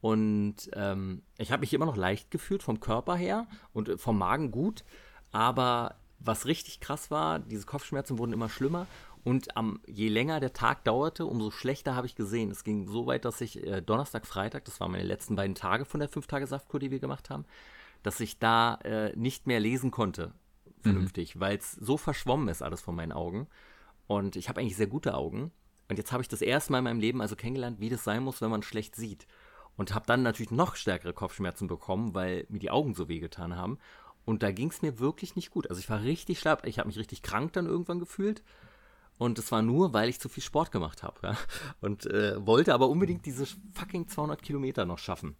und ähm, ich habe mich immer noch leicht gefühlt vom Körper her und äh, vom Magen gut, aber was richtig krass war, diese Kopfschmerzen wurden immer schlimmer und am, je länger der Tag dauerte, umso schlechter habe ich gesehen. Es ging so weit, dass ich äh, Donnerstag, Freitag, das waren meine letzten beiden Tage von der 5-Tage-Saftkur, die wir gemacht haben, dass ich da äh, nicht mehr lesen konnte vernünftig, mhm. weil es so verschwommen ist alles vor meinen Augen. Und ich habe eigentlich sehr gute Augen. Und jetzt habe ich das erste Mal in meinem Leben also kennengelernt, wie das sein muss, wenn man schlecht sieht. Und habe dann natürlich noch stärkere Kopfschmerzen bekommen, weil mir die Augen so wehgetan haben. Und da ging es mir wirklich nicht gut. Also ich war richtig schlapp, ich habe mich richtig krank dann irgendwann gefühlt. Und es war nur, weil ich zu viel Sport gemacht habe. Ja? Und äh, wollte aber unbedingt diese fucking 200 Kilometer noch schaffen.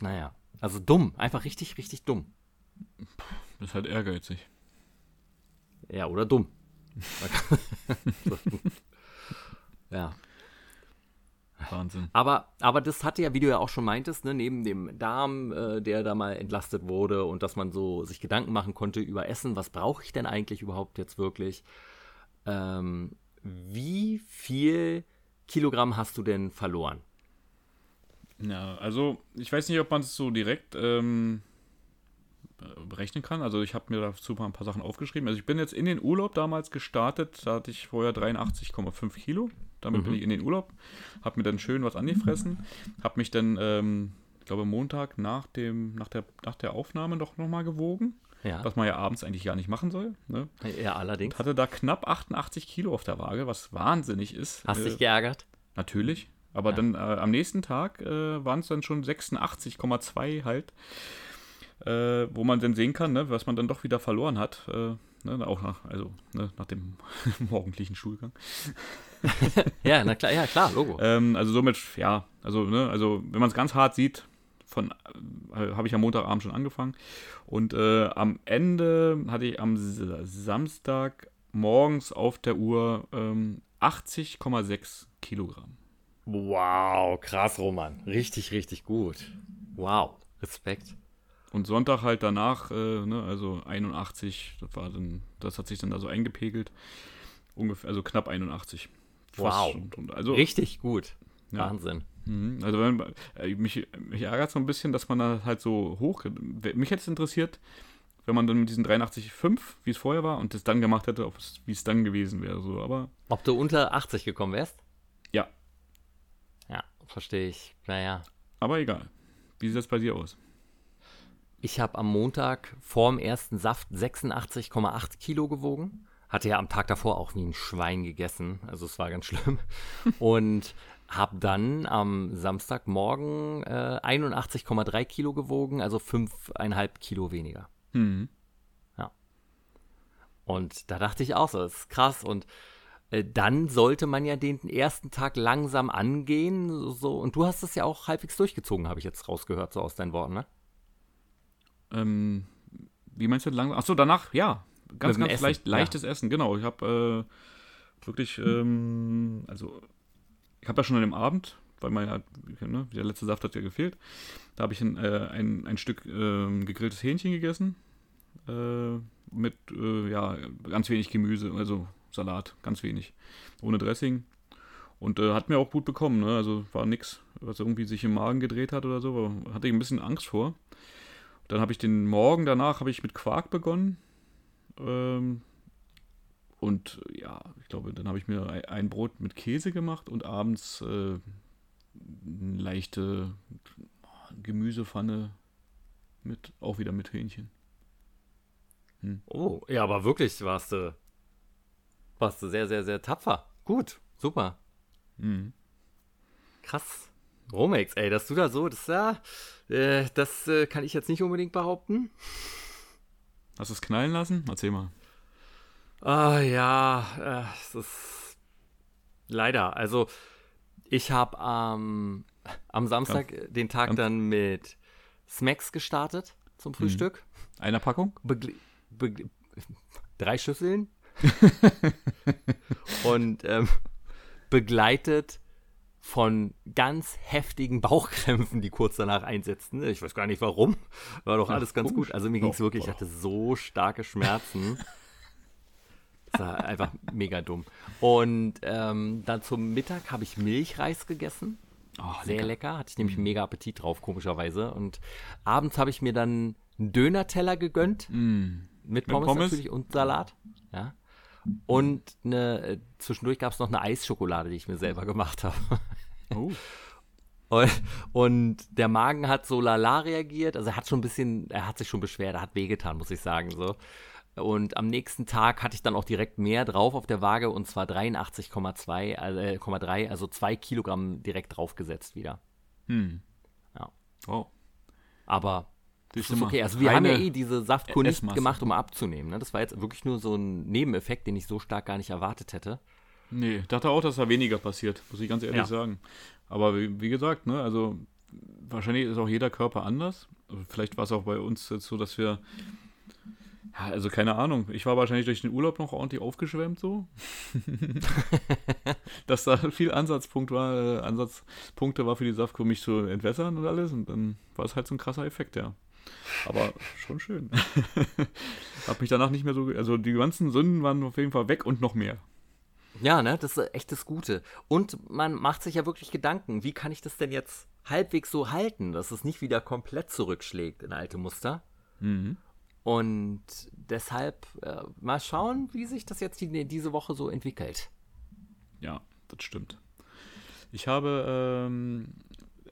Naja, also dumm. Einfach richtig, richtig dumm. Das ist halt ehrgeizig. Ja, oder dumm. Ja. Wahnsinn. Aber, aber das hatte ja, wie du ja auch schon meintest, ne, neben dem Darm, äh, der da mal entlastet wurde und dass man so sich Gedanken machen konnte über Essen, was brauche ich denn eigentlich überhaupt jetzt wirklich? Ähm, wie viel Kilogramm hast du denn verloren? Ja, also ich weiß nicht, ob man es so direkt ähm, berechnen kann. Also ich habe mir dazu mal ein paar Sachen aufgeschrieben. Also ich bin jetzt in den Urlaub damals gestartet, da hatte ich vorher 83,5 Kilo. Damit mhm. bin ich in den Urlaub, habe mir dann schön was angefressen, habe mich dann, ähm, ich glaube Montag nach, dem, nach, der, nach der Aufnahme doch nochmal gewogen. Ja. Was man ja abends eigentlich gar nicht machen soll. Ne? Ja, allerdings. Hatte da knapp 88 Kilo auf der Waage, was wahnsinnig ist. Hast äh, dich geärgert? Natürlich. Aber ja. dann äh, am nächsten Tag äh, waren es dann schon 86,2 halt äh, wo man dann sehen kann, ne, was man dann doch wieder verloren hat. Äh, ne, auch nach, also, ne, nach dem morgendlichen Schulgang. ja, na klar, ja, klar, Logo. Ähm, also somit, ja, also, ne, also wenn man es ganz hart sieht, von äh, habe ich am Montagabend schon angefangen. Und äh, am Ende hatte ich am Samstag morgens auf der Uhr ähm, 80,6 Kilogramm. Wow, krass, Roman. Richtig, richtig gut. Wow, Respekt. Und Sonntag halt danach, äh, ne, also 81, das war dann, das hat sich dann da so eingepegelt. Ungefähr, also knapp 81. Wow. Also, Richtig gut. Ja. Wahnsinn. Mhm. Also wenn, äh, mich, mich ärgert so ein bisschen, dass man da halt so hoch. Mich hätte es interessiert, wenn man dann mit diesen 83,5, wie es vorher war, und das dann gemacht hätte, wie es dann gewesen wäre. So. Aber, ob du unter 80 gekommen wärst? Ja. Ja, verstehe ich. Naja. Aber egal. Wie sieht das bei dir aus? Ich habe am Montag vorm ersten Saft 86,8 Kilo gewogen. Hatte ja am Tag davor auch wie ein Schwein gegessen. Also es war ganz schlimm. Und habe dann am Samstagmorgen äh, 81,3 Kilo gewogen, also 5,5 Kilo weniger. Mhm. Ja. Und da dachte ich auch so, das ist krass. Und äh, dann sollte man ja den ersten Tag langsam angehen. So, und du hast es ja auch halbwegs durchgezogen, habe ich jetzt rausgehört, so aus deinen Worten, ne? Ähm, wie meinst du langsam? Achso, danach, ja. Ganz, ganz Essen. leicht, leichtes ja. Essen, genau. Ich habe äh, wirklich, ähm, also, ich habe ja schon an dem Abend, weil mein, ne, der letzte Saft hat ja gefehlt, da habe ich ein, äh, ein, ein Stück äh, gegrilltes Hähnchen gegessen. Äh, mit, äh, ja, ganz wenig Gemüse, also Salat, ganz wenig. Ohne Dressing. Und äh, hat mir auch gut bekommen, ne? Also war nichts, was irgendwie sich im Magen gedreht hat oder so. Hatte ich ein bisschen Angst vor. Dann habe ich den Morgen danach habe ich mit Quark begonnen. Ähm, und ja, ich glaube, dann habe ich mir ein Brot mit Käse gemacht und abends äh, eine leichte Gemüsepfanne mit, auch wieder mit Hähnchen. Hm. Oh, ja, aber wirklich warst du, warst du sehr, sehr, sehr tapfer. Gut, super. Mhm. Krass. Romex, ey, dass du da so, das, ja, äh, das äh, kann ich jetzt nicht unbedingt behaupten. Hast du es knallen lassen? Erzähl mal. Ah, ja, äh, es ist leider. Also, ich habe ähm, am Samstag ja. den Tag ja. dann mit Smacks gestartet zum Frühstück. Mhm. Einer Packung? Begle drei Schüsseln. und ähm, begleitet von ganz heftigen Bauchkrämpfen, die kurz danach einsetzten. Ich weiß gar nicht warum. War doch alles ganz gut. Also mir ging es wirklich, ich hatte so starke Schmerzen. Das war einfach mega dumm. Und ähm, dann zum Mittag habe ich Milchreis gegessen. Oh, Sehr lecker. lecker. Hatte ich nämlich mhm. mega Appetit drauf, komischerweise. Und abends habe ich mir dann einen Döner-Teller gegönnt. Mm. Mit, Pommes, mit Pommes natürlich und Salat. Ja. Und eine, äh, zwischendurch gab es noch eine Eisschokolade, die ich mir selber gemacht habe. Oh. Und, und, der Magen hat so lala reagiert. Also er hat schon ein bisschen, er hat sich schon beschwert, er hat wehgetan, muss ich sagen. So. Und am nächsten Tag hatte ich dann auch direkt mehr drauf auf der Waage und zwar 83,2, also, äh, also zwei Kilogramm direkt draufgesetzt wieder. Hm. Ja. Oh. Aber das ist okay. Also wir haben ja eh diese Saftkur nicht gemacht, um abzunehmen. Ne? Das war jetzt wirklich nur so ein Nebeneffekt, den ich so stark gar nicht erwartet hätte. Nee, dachte auch, dass da weniger passiert, muss ich ganz ehrlich ja. sagen. Aber wie, wie, gesagt, ne, also wahrscheinlich ist auch jeder Körper anders. Also vielleicht war es auch bei uns jetzt so, dass wir ja, also keine Ahnung. Ich war wahrscheinlich durch den Urlaub noch ordentlich aufgeschwemmt so. Dass da viel Ansatzpunkt war, äh, Ansatzpunkte war für die Saftkur, mich zu entwässern und alles. Und dann war es halt so ein krasser Effekt, ja. Aber schon schön. Hab mich danach nicht mehr so. Also die ganzen Sünden waren auf jeden Fall weg und noch mehr. Ja, ne, das ist echt das Gute. Und man macht sich ja wirklich Gedanken, wie kann ich das denn jetzt halbwegs so halten, dass es nicht wieder komplett zurückschlägt in alte Muster. Mhm. Und deshalb äh, mal schauen, wie sich das jetzt die, diese Woche so entwickelt. Ja, das stimmt. Ich habe, ähm,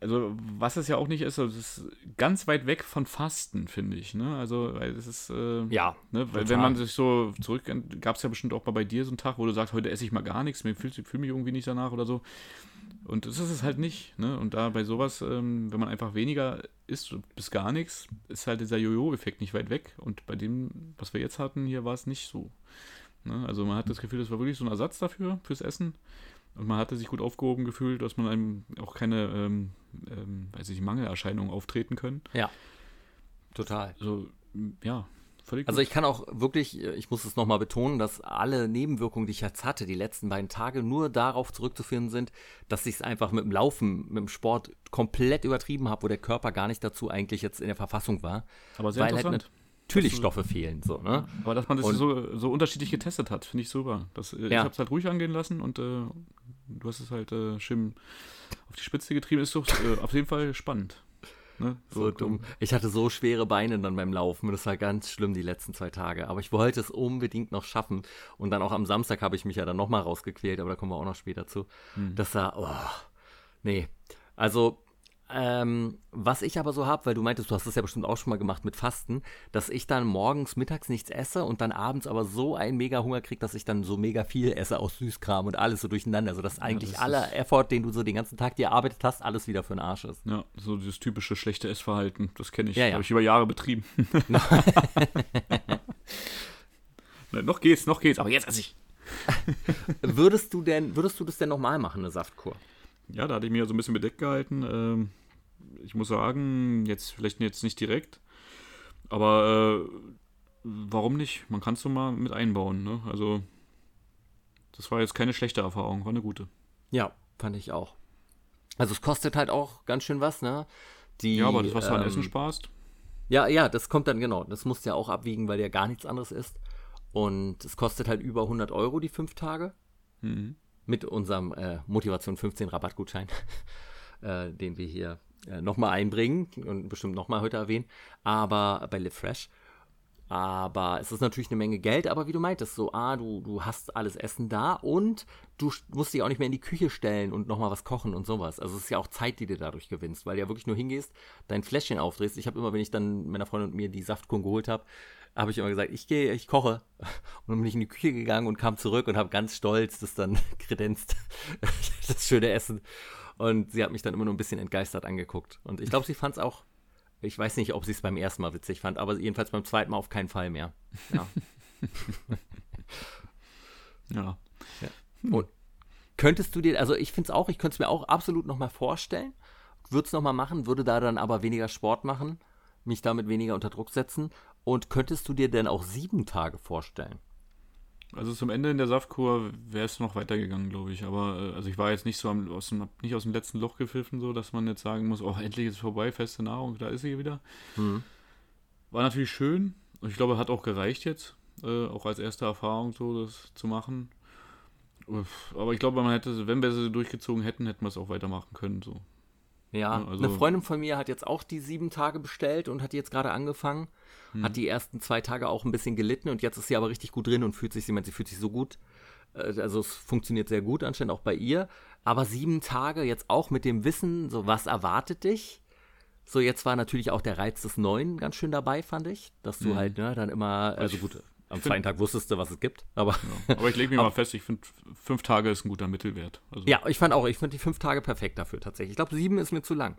also was es ja auch nicht ist, also es ist ganz weit weg von Fasten, finde ich. Ne? Also, weil es ist, äh, Ja, ne? weil total. wenn man sich so zurück, gab es ja bestimmt auch mal bei dir so einen Tag, wo du sagst, heute esse ich mal gar nichts, mir fühlt fühl mich irgendwie nicht danach oder so. Und das ist es halt nicht. Ne? Und da bei sowas, ähm, wenn man einfach weniger isst bis gar nichts, ist halt dieser Jojo-Effekt nicht weit weg. Und bei dem, was wir jetzt hatten, hier war es nicht so. Ne? Also man hat das Gefühl, das war wirklich so ein Ersatz dafür, fürs Essen. Und man hatte sich gut aufgehoben gefühlt, dass man einem auch keine, ähm, ähm, weiß ich, Mangelerscheinungen auftreten können. Ja, total. Also, ja, völlig Also ich kann auch wirklich, äh, ich muss es nochmal betonen, dass alle Nebenwirkungen, die ich jetzt hatte, die letzten beiden Tage, nur darauf zurückzuführen sind, dass ich es einfach mit dem Laufen, mit dem Sport komplett übertrieben habe, wo der Körper gar nicht dazu eigentlich jetzt in der Verfassung war. Aber sehr weil halt interessant. natürlich Dass du- Stoffe fehlen. So, ne? Aber dass man das Und- so, so unterschiedlich getestet hat, finde ich super. Das, äh, Ich Ja. habe es halt ruhig angehen lassen und äh, du hast es halt äh, schön auf die Spitze getrieben. Ist doch äh, auf jeden Fall spannend. Ne? So dumm. Ich hatte so schwere Beine dann beim Laufen. Das war ganz schlimm die letzten zwei Tage. Aber ich wollte es unbedingt noch schaffen. Und dann auch am Samstag habe ich mich ja dann nochmal rausgequält, aber da kommen wir auch noch später zu. Das war, oh, nee. Also, ähm, was ich aber so habe, weil du meintest, du hast das ja bestimmt auch schon mal gemacht mit Fasten, dass ich dann morgens, mittags nichts esse und dann abends aber so einen mega Hunger kriege, dass ich dann so mega viel esse aus Süßkram und alles so durcheinander. Also, dass eigentlich das aller Effort, den du so den ganzen Tag dir erarbeitet hast, alles wieder für den Arsch ist. Ja, so dieses typische schlechte Essverhalten, das kenne ich. Ja, ja. Habe ich über Jahre betrieben. Na, noch geht's, noch geht's, aber jetzt esse ich. Würdest du denn, würdest du das denn nochmal machen, eine Saftkur? Ja, da hatte ich mir so ein bisschen bedeckt gehalten. Ähm, ich muss sagen, jetzt vielleicht jetzt nicht direkt, aber äh, warum nicht? Man kann es so mal mit einbauen. Ne? Also, das war jetzt keine schlechte Erfahrung, war eine gute. Ja, fand ich auch. Also es kostet halt auch ganz schön was, ne? Die, Ja, aber das, was du an ähm, Essen sparst, Ja, ja, das kommt dann genau. Das musst du ja auch abwiegen, weil ja gar nichts anderes isst. Und es kostet halt über 100 Euro die fünf Tage. mhm. Mit unserem äh, Motivation 15 Rabattgutschein, äh, den wir hier äh, nochmal einbringen und bestimmt nochmal heute erwähnen. Aber bei Live Fresh. Aber es ist natürlich eine Menge Geld, aber wie du meintest, so, ah, du, du hast alles Essen da und du musst dich auch nicht mehr in die Küche stellen und nochmal was kochen und sowas. Also es ist ja auch Zeit, die du dadurch gewinnst, weil du ja wirklich nur hingehst, dein Fläschchen aufdrehst. Ich habe immer, wenn ich dann meiner Freundin und mir die Saftkuchen geholt habe, habe ich immer gesagt, ich gehe, ich koche. Und dann bin ich in die Küche gegangen und kam zurück und habe ganz stolz das dann kredenzt, das schöne Essen. Und sie hat mich dann immer nur ein bisschen entgeistert angeguckt. Und ich glaube, sie fand es auch, ich weiß nicht, ob sie es beim ersten Mal witzig fand, aber jedenfalls beim zweiten Mal auf keinen Fall mehr. Ja. ja. Und könntest du dir, also ich finde es auch, ich könnte es mir auch absolut nochmal vorstellen, würde es nochmal machen, würde da dann aber weniger Sport machen, mich damit weniger unter Druck setzen. Und könntest du dir denn auch sieben Tage vorstellen? Also zum Ende in der Saftkur wäre es noch weitergegangen, glaube ich. Aber äh, also ich war jetzt nicht so am, aus dem, nicht aus dem letzten Loch gepfiffen, so dass man jetzt sagen muss, oh, endlich ist es vorbei, feste Nahrung, da ist sie wieder. Hm. War natürlich schön. Und ich glaube, hat auch gereicht jetzt, äh, auch als erste Erfahrung so das zu machen. Aber ich glaube, man hätte, wenn wir sie durchgezogen hätten, hätten wir es auch weitermachen können. So. Ja, Ja, also- eine Freundin von mir hat jetzt auch die sieben Tage bestellt und hat die jetzt gerade angefangen. Hat die ersten zwei Tage auch ein bisschen gelitten und jetzt ist sie aber richtig gut drin und fühlt sich, sie meint, sie fühlt sich so gut. Äh, Also es funktioniert sehr gut anscheinend auch bei ihr. Aber sieben Tage jetzt auch mit dem Wissen, so was erwartet dich? So, jetzt war natürlich auch der Reiz des Neuen ganz schön dabei, fand ich. Dass du halt, ne, dann immer, also ich gut, am zweiten Tag wusstest du, was es gibt. Aber Aber ich lege mich mal fest, ich finde, fünf Tage ist ein guter Mittelwert. Also, Ja, ich fand auch, ich finde die fünf Tage perfekt dafür tatsächlich. Ich glaube, sieben ist mir zu lang.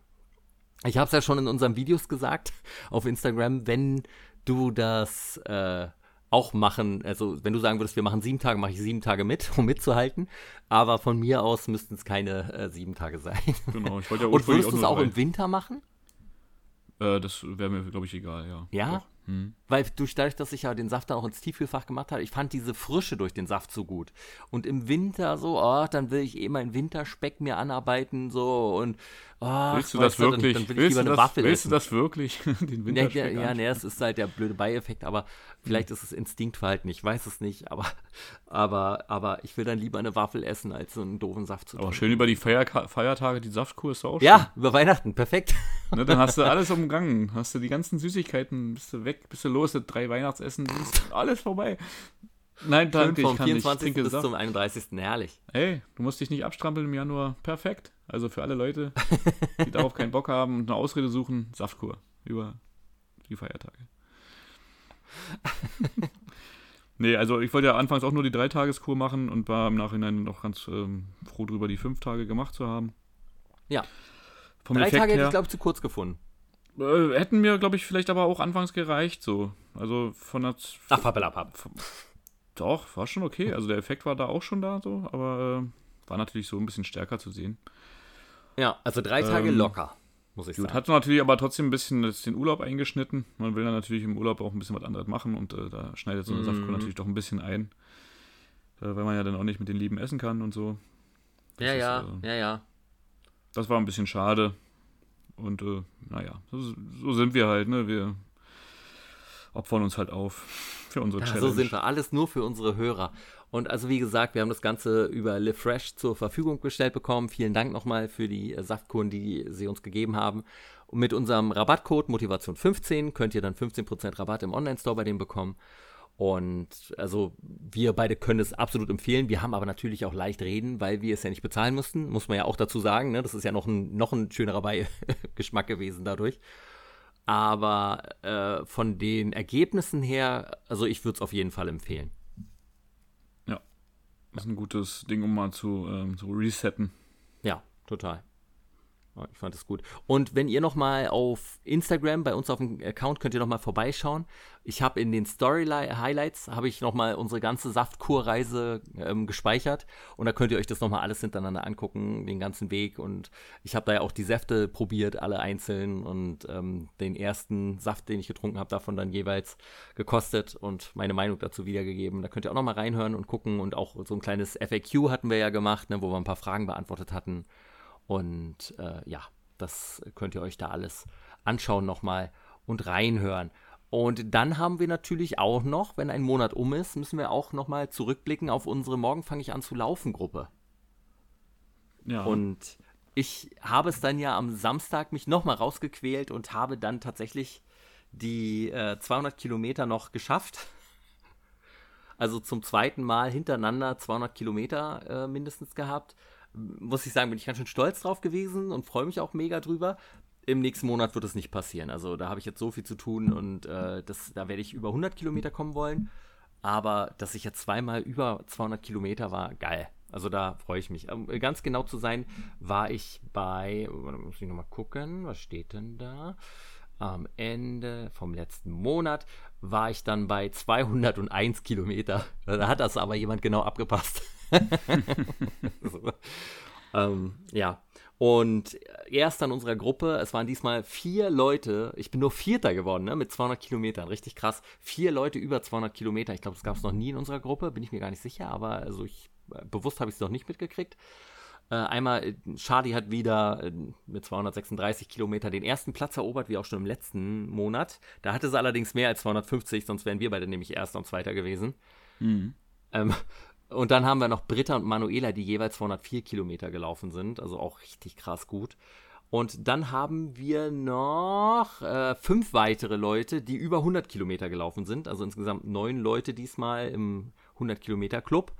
Ich habe es ja schon in unseren Videos gesagt auf Instagram, wenn du das äh, auch machen, also wenn du sagen würdest, wir machen sieben Tage, mache ich sieben Tage mit, um mitzuhalten. Aber von mir aus müssten es keine äh, sieben Tage sein. Genau, ich wollte ja Und würdest du es auch im Winter machen? Äh, das wäre mir, glaube ich, egal, ja. Ja? Doch. Hm. Weil durch dadurch, dass ich ja den Saft dann auch ins Tiefkühlfach gemacht habe, ich fand diese Frische durch den Saft so gut. Und im Winter so, oh, dann will ich eh meinen Winterspeck mir anarbeiten so und Willst du das wirklich? Dann, dann will willst du das, willst du das wirklich? Den Ja, ja, Winterspeck ja anschauen? nee, es ist halt der blöde Beieffekt, aber vielleicht ist es Instinktverhalten, ich weiß es nicht, aber, aber, aber ich will dann lieber eine Waffel essen, als so einen doofen Saft zu Aber trinken. schön über die Feierka Feiertage, die Saftkur ist auch Ja, über Weihnachten, perfekt. schön. Ne, dann hast du alles umgangen. Hast du die ganzen Süßigkeiten, bist du weg, bist du los, drei Weihnachtsessen, alles vorbei. Nein, danke, ich vom kann nicht. Ich 24. bis zum 31. Herrlich. Hey, du musst dich nicht abstrampeln im Januar. Perfekt. Also für alle Leute, die darauf keinen Bock haben und eine Ausrede suchen, Saftkur über die Feiertage. nee, also ich wollte ja anfangs auch nur die Dreitageskur machen und war im Nachhinein noch ganz ähm, froh drüber, die fünf Tage gemacht zu haben. Ja. Vom Drei Effekt Tage hätte ich, glaube ich, zu kurz gefunden. äh, hätten mir, glaube ich, vielleicht aber auch anfangs gereicht, so. Also von der Z- Ach, Pappelapapp. Doch, war schon okay. Also der Effekt war da auch schon da, so, aber äh, war natürlich so ein bisschen stärker zu sehen. Ja, also drei Tage Ähm, locker, muss ich Gut, sagen. hat natürlich aber trotzdem ein bisschen den Urlaub eingeschnitten. Man will dann natürlich im Urlaub auch ein bisschen was anderes machen und äh, da schneidet so eine Mhm. Saftkur natürlich doch ein bisschen ein. Äh, weil man ja dann auch nicht mit den Lieben essen kann und so. ja, ist, ja, äh, ja, ja. Das war ein bisschen schade. Und äh, naja, so, so sind wir halt, ne? Wir opfern uns halt auf für unsere Ja, Challenge. so sind wir. Alles nur für unsere Hörer. Und also wie gesagt, wir haben das Ganze über Live Fresh zur Verfügung gestellt bekommen. Vielen Dank nochmal für die äh, Saftkuren, die sie uns gegeben haben. Und mit unserem Rabattcode Motivation15 könnt ihr dann 15% Rabatt im Online-Store bei denen bekommen. Und also wir beide können es absolut empfehlen. Wir haben aber natürlich auch leicht reden, weil wir es ja nicht bezahlen mussten. Muss man ja auch dazu sagen. Ne? Das ist ja noch ein, noch ein schönerer Beigeschmack gewesen dadurch. Aber äh, von den Ergebnissen her, also ich würde es auf jeden Fall empfehlen. Das ist ein gutes Ding, um mal zu, ähm, zu resetten. Ja, total. Ich fand es gut. Und wenn ihr noch mal auf Instagram bei uns auf dem Account könnt ihr noch mal vorbeischauen. Ich habe in den Story Highlights habe ich noch mal unsere ganze Saftkurreise ähm, gespeichert und da könnt ihr euch das noch mal alles hintereinander angucken, den ganzen Weg. Und ich habe da ja auch die Säfte probiert, alle einzeln und ähm, den ersten Saft, den ich getrunken habe, davon dann jeweils gekostet und meine Meinung dazu wiedergegeben. Da könnt ihr auch noch mal reinhören und gucken und auch so ein kleines FAQ hatten wir ja gemacht, ne, wo wir ein paar Fragen beantwortet hatten. Und äh, ja, das könnt ihr euch da alles anschauen nochmal und reinhören. Und dann haben wir natürlich auch noch, wenn ein Monat um ist, müssen wir auch nochmal zurückblicken auf unsere Morgen fange ich an zu laufen Gruppe. Ja. Und ich habe es dann ja am Samstag mich nochmal rausgequält und habe dann tatsächlich die äh, 200 Kilometer noch geschafft. Also zum zweiten Mal hintereinander 200 Kilometer äh, mindestens gehabt. Muss ich sagen, bin ich ganz schön stolz drauf gewesen und freue mich auch mega drüber. Im nächsten Monat wird es nicht passieren. Also da habe ich jetzt so viel zu tun und äh, das, da werde ich über 100 Kilometer kommen wollen. Aber dass ich jetzt zweimal über 200 Kilometer war, geil. Also da freue ich mich. Um ganz genau zu sein, war ich bei, muss ich nochmal gucken, was steht denn da? Am Ende vom letzten Monat war ich dann bei 201 Kilometer. Da hat das aber jemand genau abgepasst. so. ähm, ja. Und erst an unserer Gruppe, es waren diesmal vier Leute, ich bin nur Vierter geworden, ne, mit 200 Kilometern, richtig krass. Vier Leute über 200 Kilometer, ich glaube, das gab es noch nie in unserer Gruppe, bin ich mir gar nicht sicher, aber also ich, bewusst habe ich es noch nicht mitgekriegt. Äh, einmal, äh, Shadi hat wieder äh, mit 236 Kilometer den ersten Platz erobert, wie auch schon im letzten Monat. Da hatte sie allerdings mehr als 250, sonst wären wir beide nämlich Erster und Zweiter gewesen. Mhm. Ähm, und dann haben wir noch Britta und Manuela, die jeweils 204 Kilometer gelaufen sind, also auch richtig krass gut. Und dann haben wir noch äh, fünf weitere Leute, die über 100 Kilometer gelaufen sind, also insgesamt neun Leute diesmal im 100 Kilometer Club.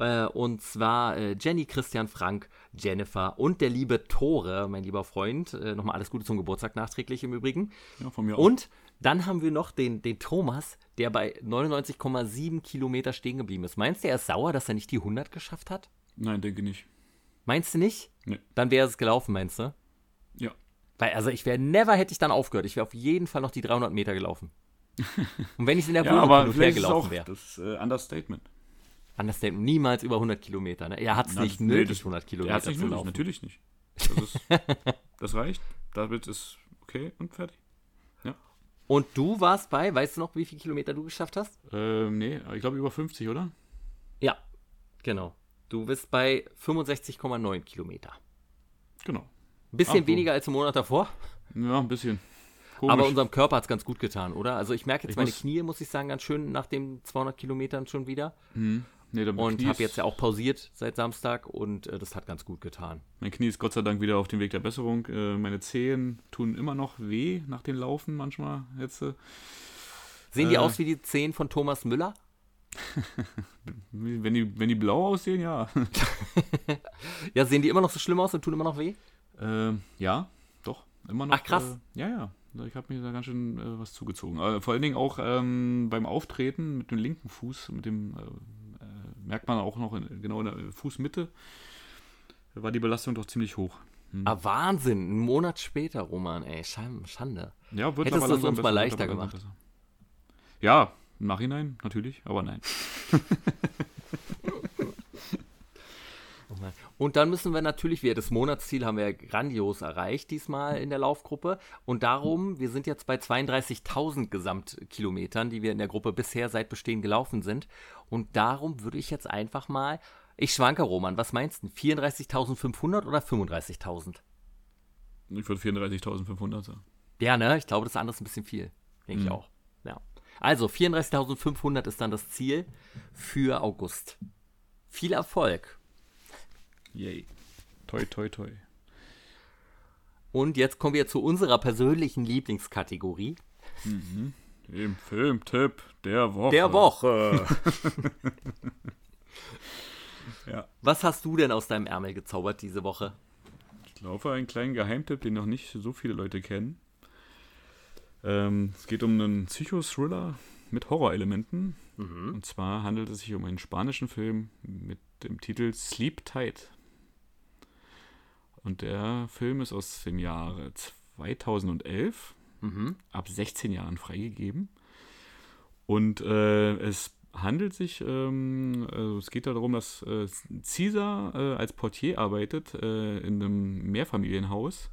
Äh, und zwar äh, Jenny, Christian, Frank, Jennifer und der liebe Tore, mein lieber Freund. Äh, Nochmal alles Gute zum Geburtstag nachträglich im Übrigen. ja, von mir Und dann haben wir noch den, den Thomas, der bei 99,7 Kilometer stehen geblieben ist. Meinst du, er ist sauer, dass er nicht die 100 geschafft hat? Nein, denke nicht. Meinst du nicht? Nee. Dann wäre es gelaufen, meinst du? Ja. Weil, also ich wäre, never hätte ich dann aufgehört. Ich wäre auf jeden Fall noch die 300 Meter gelaufen. Und wenn ich in der Ja, Wohnung aber und her vielleicht ist es gelaufen wäre. das äh, Understatement. Understatement, niemals über 100 Kilometer. Ne? Er hat es nicht nötig, das- 100 Er Kilometer hat nicht zu nötig, laufen. natürlich nicht. Das, ist, das reicht. David ist okay und fertig. Und du warst bei, weißt du noch, wie viele Kilometer du geschafft hast? Ähm, nee, ich glaube über 50, oder? Ja, genau. Du bist bei 65,9 Kilometer. Genau. Ein bisschen Ach, weniger als im Monat davor, Ja, ein bisschen. Komisch. aber unserem Körper hat es ganz gut getan, oder? Also ich merke jetzt Ich meine Knie, muss ich sagen, ganz schön nach den 200 Kilometern schon wieder. Hm. Nee, Und habe jetzt ja auch pausiert seit Samstag und äh, das hat ganz gut getan. Mein Knie ist Gott sei Dank wieder auf dem Weg der Besserung. Äh, meine Zehen tun immer noch weh nach dem Laufen manchmal jetzt. äh. Sehen die Äh. aus wie die Zehen von Thomas Müller? Wenn die, wenn die blau aussehen, ja. Ja, sehen die immer noch so schlimm aus und tun immer noch weh? Ähm, ja, doch, immer noch. Ach, krass. Äh, ja, ja. Ich habe mir da ganz schön äh, was zugezogen. Vor allen Dingen auch ähm, beim Auftreten mit dem linken Fuß, mit dem merkt man auch noch in, genau in der Fußmitte, war die Belastung doch ziemlich hoch. Hm. Ah, Wahnsinn, einen Monat später, Roman, ey, Schande. Ja, wird Hättest aber du es uns mal leichter gemacht? Ja, im Nachhinein natürlich, aber nein. Oh Mann. Und dann müssen wir natürlich, wir das Monatsziel haben wir grandios erreicht diesmal in der Laufgruppe. Und darum, wir sind jetzt bei 32.000 Gesamtkilometern, die wir in der Gruppe bisher seit Bestehen gelaufen sind. Und darum würde ich jetzt einfach mal, ich schwanke, Roman, was meinst du? 34.500 oder 35.000? Ich würde 34.500 sagen. Ja, ne? Ich glaube, das andere ist ein bisschen viel. Denke ich Mhm. auch. Ja. Also, 34.500 ist dann das Ziel für August. Viel Erfolg. Yay. Toi, toi, toi. Und jetzt kommen wir zu unserer persönlichen Lieblingskategorie. Im Filmtipp der Woche. Der Woche. Ja. Was hast du denn aus deinem Ärmel gezaubert diese Woche? Ich laufe einen kleinen Geheimtipp, den noch nicht so viele Leute kennen. Ähm, es geht um einen Psychothriller mit Horrorelementen. Und zwar handelt es sich um einen spanischen Film mit dem Titel Sleep Tight. Und der Film ist aus dem Jahre 2011, Mhm. ab 16 Jahren freigegeben. Und äh, es handelt sich, ähm, also es geht darum, dass äh, Caesar äh, als Portier arbeitet äh, in einem Mehrfamilienhaus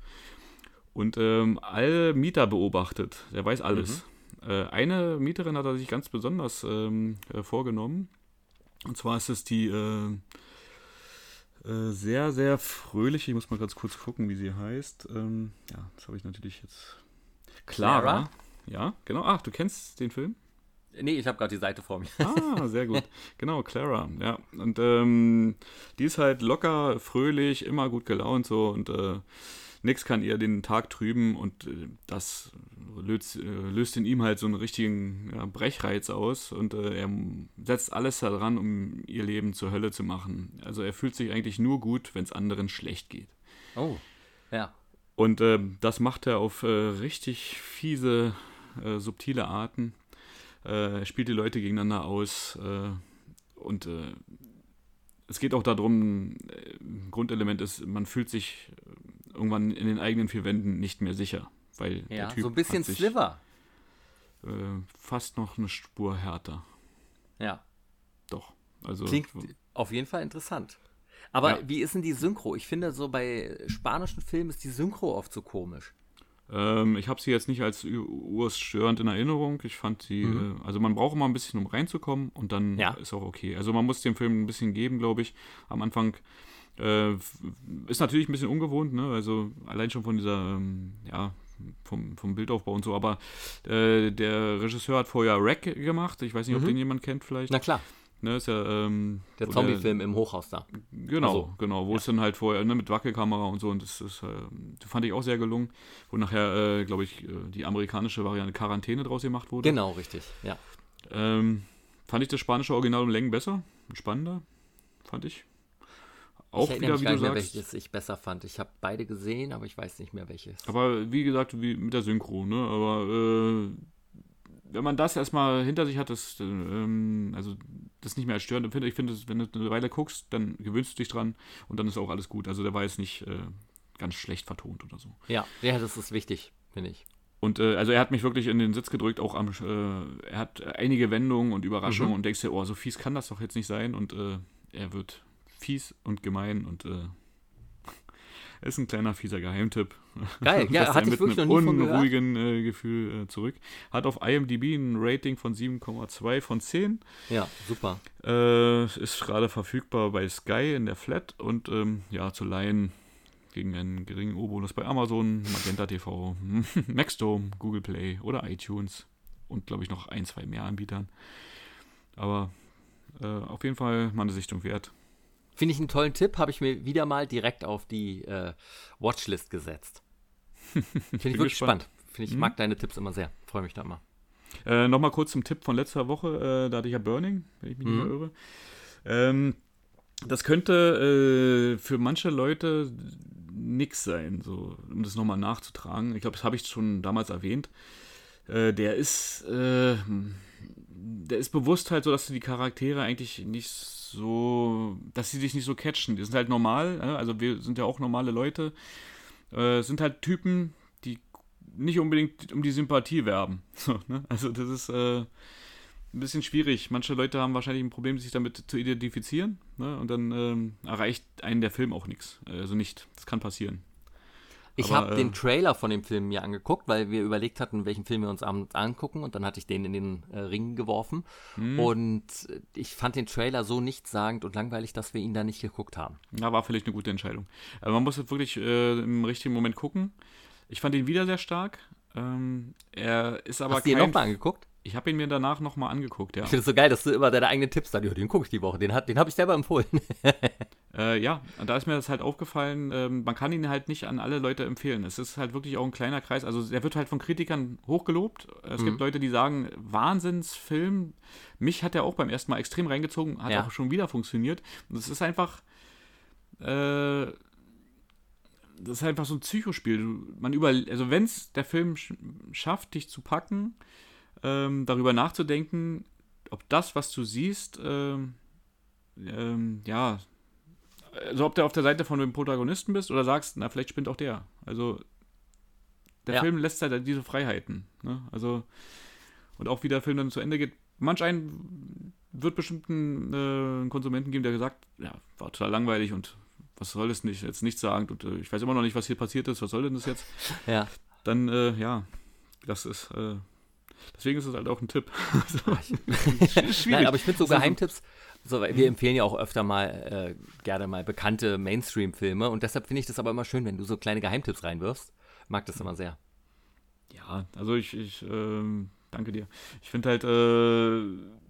und ähm, alle Mieter beobachtet. Er weiß alles. Äh, eine Mieterin hat er sich ganz besonders ähm, äh, vorgenommen. Und zwar ist es die äh, sehr, sehr fröhliche, ich muss mal ganz kurz gucken, wie sie heißt. Ähm, ja, das habe ich natürlich jetzt. Clara? Clara. Ja, genau. Ach, du kennst den Film? Nee, ich habe gerade die Seite vor mir. Ah, sehr gut. Genau, Clara, ja. Und ähm, die ist halt locker, fröhlich, immer gut gelaunt so und äh, nix kann ihr den Tag trüben und äh, das löst, äh, löst in ihm halt so einen richtigen ja, Brechreiz aus und äh, er setzt alles daran, um ihr Leben zur Hölle zu machen. Also er fühlt sich eigentlich nur gut, wenn es anderen schlecht geht. Oh. Ja. Und äh, das macht er auf äh, richtig fiese, äh, subtile Arten. Er spielt die Leute gegeneinander aus. Und es geht auch darum, ein Grundelement ist, man fühlt sich irgendwann in den eigenen vier Wänden nicht mehr sicher. Weil Ja, der Typ so ein bisschen sich, Sliver. Äh, fast noch eine Spur härter. Ja. Doch. Also, Klingt auf jeden Fall interessant. Aber Ja. wie ist denn die Synchro? Ich finde, so bei spanischen Filmen ist die Synchro oft so komisch. Ähm, ich habe sie jetzt nicht als urstörend in Erinnerung. Ich fand sie, äh, also man braucht immer ein bisschen, um reinzukommen und dann Mhm. Ja. ist auch okay. Also man muss dem Film ein bisschen geben, glaube ich. Am Anfang äh, ist natürlich ein bisschen ungewohnt, ne? Also allein schon von dieser, ähm, ja, vom, vom Bildaufbau und so. Aber äh, der Regisseur hat vorher Wreck gemacht. Ich weiß nicht, ob Mhm. den jemand kennt vielleicht. Na klar, Ne, ist ja, ähm, der Zombie-Film im Hochhaus da. Genau, Also, genau, wo es dann halt vorher ne, mit Wackelkamera und so und das ist, äh, das fand ich auch sehr gelungen, wo nachher, äh, glaube ich, äh, die amerikanische Variante Quarantäne draus gemacht wurde. Genau, richtig. Ja. Ähm, fand ich das spanische Original um Längen besser, spannender, fand ich. Auch ich wieder, wie du nicht mehr, sagst. welches ich besser fand. Ich habe beide gesehen, aber ich weiß nicht mehr welches. Aber wie gesagt, wie mit der Synchro, ne? Aber äh, wenn man das erstmal hinter sich hat, das, äh, ähm, also das nicht mehr als störend empfindet, ich finde, wenn du eine Weile guckst, dann gewöhnst du dich dran und dann ist auch alles gut. Also der war jetzt nicht äh, ganz schlecht vertont oder so. Ja, ja, das ist wichtig, finde ich. Und äh, also er hat mich wirklich in den Sitz gedrückt, auch am, äh, er hat einige Wendungen und Überraschungen Mhm. und denkst dir, oh, so fies kann das doch jetzt nicht sein und äh, er wird fies und gemein und äh, ist ein kleiner fieser Geheimtipp. Geil, ja, hatte einen ich mit wirklich noch einem nie unruhigen äh, Gefühl äh, zurück. Hat auf IMDb ein Rating von 7,2 von 10. Ja, super. Äh, ist gerade verfügbar bei Sky in der Flat und ähm, ja, zu leihen gegen einen geringen O-Bonus bei Amazon, Magenta TV, Maxdome, Google Play oder iTunes und glaube ich noch ein, zwei mehr Anbietern. Aber äh, auf jeden Fall mal eine Sichtung wert. Finde ich einen tollen Tipp, habe ich mir wieder mal direkt auf die äh, Watchlist gesetzt. Finde ich wirklich gespannt. spannend. Finde ich, mhm. mag deine Tipps immer sehr. Freue mich da immer. Äh, Nochmal kurz zum Tipp von letzter Woche. Äh, da hatte ich ja Burning, wenn ich mich mhm. nicht mehr irre. Ähm, das könnte äh, für manche Leute nix sein, so, um das nochmal nachzutragen. Ich glaube, das habe ich schon damals erwähnt. Äh, der ist, äh, der ist bewusst halt so, dass die Charaktere eigentlich nicht so, dass sie sich nicht so catchen. Die sind halt normal, also wir sind ja auch normale Leute. Äh, sind halt Typen, die nicht unbedingt um die Sympathie werben. So, ne? Also das ist äh, ein bisschen schwierig. Manche Leute haben wahrscheinlich ein Problem, sich damit zu identifizieren. Ne? Und dann ähm, erreicht einen der Film auch nichts. Also nicht. Das kann passieren. Ich habe äh, den Trailer von dem Film mir angeguckt, weil wir überlegt hatten, welchen Film wir uns abends angucken und dann hatte ich den in den äh, Ring geworfen mh. und ich fand den Trailer so nichtssagend und langweilig, dass wir ihn da nicht geguckt haben. Ja, war vielleicht eine gute Entscheidung. Aber man muss wirklich äh, im richtigen Moment gucken. Ich fand ihn wieder sehr stark. Ähm, er ist aber Hast du ihn nochmal angeguckt? Ich habe ihn mir danach nochmal angeguckt, ja. Ich finde es so geil, dass du immer deine eigenen Tipps dann, ja, den gucke ich die Woche, den, den habe ich selber empfohlen. äh, ja, und da ist mir das halt aufgefallen, ähm, man kann ihn halt nicht an alle Leute empfehlen. Es ist halt wirklich auch ein kleiner Kreis, also der wird halt von Kritikern hochgelobt. Es mhm. gibt Leute, die sagen, Wahnsinnsfilm. Mich hat er auch beim ersten Mal extrem reingezogen, hat ja. auch schon wieder funktioniert. Und es ist einfach, äh, das ist einfach so ein Psychospiel. Man über, also wenn es der Film schafft, dich zu packen, ähm, darüber nachzudenken, ob das, was du siehst, ähm, ähm, ja, also ob du auf der Seite von dem Protagonisten bist oder sagst, na, vielleicht spinnt auch der. Also der ja. Film lässt halt diese Freiheiten. Ne? Also, und auch wie der Film dann zu Ende geht, manch einen wird bestimmt einen äh, Konsumenten geben, der gesagt, ja, war total langweilig und was soll das nicht, jetzt nichts sagen und äh, ich weiß immer noch nicht, was hier passiert ist, was soll denn das jetzt? Ja. Dann, äh, ja, das ist, äh, Deswegen ist es halt auch ein Tipp. schwierig. Nein, aber ich finde so Geheimtipps, so, wir empfehlen ja auch öfter mal äh, gerne mal bekannte Mainstream-Filme und deshalb finde ich das aber immer schön, wenn du so kleine Geheimtipps reinwirfst. Mag das immer sehr. Ja, also ich, ich ähm, danke dir. Ich finde halt, äh,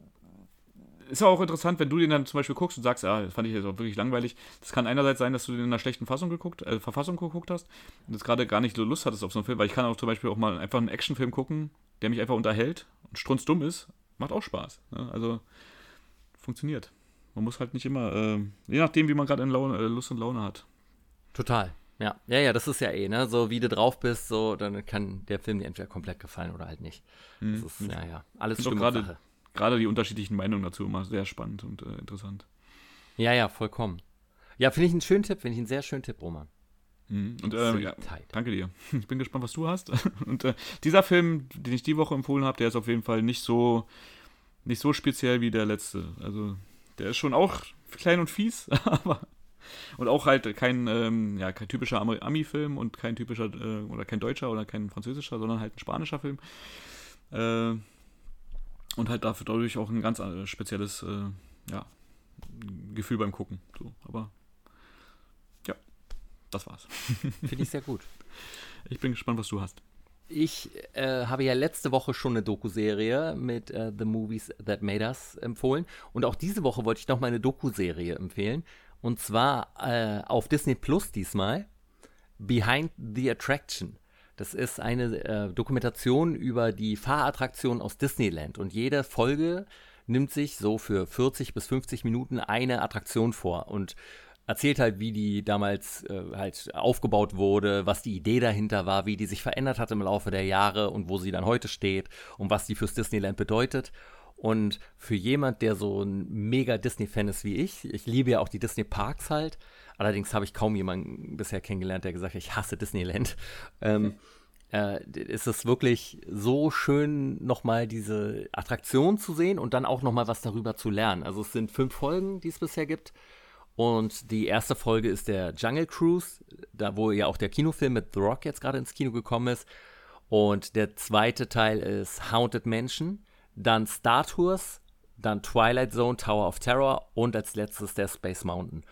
ist ja auch interessant, wenn du den dann zum Beispiel guckst und sagst, ja, das fand ich jetzt auch wirklich langweilig. Das kann einerseits sein, dass du den in einer schlechten Fassung geguckt, äh, Verfassung geguckt hast und jetzt gerade gar nicht so Lust hattest auf so einen Film, weil ich kann auch zum Beispiel auch mal einfach einen Actionfilm gucken, der mich einfach unterhält und strunzdumm ist. Macht auch Spaß. Ne? Also funktioniert. Man muss halt nicht immer, äh, je nachdem, wie man gerade äh, Lust und Laune hat. Total. Ja, ja, ja, das ist ja eh, ne? So wie du drauf bist, so, dann kann der Film dir entweder komplett gefallen oder halt nicht. Das mhm. ist, ja, ja, alles Stimmungssache gerade die unterschiedlichen Meinungen dazu immer sehr spannend und äh, interessant. Ja, ja, vollkommen. Ja, finde ich einen schönen Tipp, finde ich einen sehr schönen Tipp, Roman. Mhm. Und äh, ja, danke dir. Ich bin gespannt, was du hast. Und äh, dieser Film, den ich die Woche empfohlen habe, der ist auf jeden Fall nicht so nicht so speziell wie der letzte. Also der ist schon auch klein und fies, aber und auch halt kein, ähm, ja, kein typischer Ami-Film und kein typischer äh, oder kein deutscher oder kein französischer, sondern halt ein spanischer Film. Äh, und halt dafür dadurch auch ein ganz äh, spezielles äh, ja, Gefühl beim Gucken. So, aber ja, das war's. Finde ich sehr gut. Ich bin gespannt, was du hast. Ich äh, habe ja letzte Woche schon eine Doku-Serie mit äh, The Movies That Made Us empfohlen. Und auch diese Woche wollte ich noch mal eine Doku-Serie empfehlen. Und zwar äh, auf Disney Plus diesmal. Behind the Attraction. Das ist eine äh, Dokumentation über die Fahrattraktion aus Disneyland. Und jede Folge nimmt sich so für 40 bis 50 Minuten eine Attraktion vor und erzählt halt, wie die damals äh, halt aufgebaut wurde, was die Idee dahinter war, wie die sich verändert hat im Laufe der Jahre und wo sie dann heute steht und was die fürs Disneyland bedeutet. Und für jemand, der so ein mega Disney-Fan ist wie ich, ich liebe ja auch die Disney-Parks halt, allerdings habe ich kaum jemanden bisher kennengelernt, der gesagt hat, ich hasse Disneyland. Ähm, äh, ist es wirklich so schön, nochmal diese Attraktion zu sehen und dann auch nochmal was darüber zu lernen. Also es sind fünf Folgen, die es bisher gibt. Und die erste Folge ist der Jungle Cruise, da wo ja auch der Kinofilm mit The Rock jetzt gerade ins Kino gekommen ist. Und der zweite Teil ist Haunted Mansion dann Star Tours, dann Twilight Zone, Tower of Terror und als letztes der Space Mountain.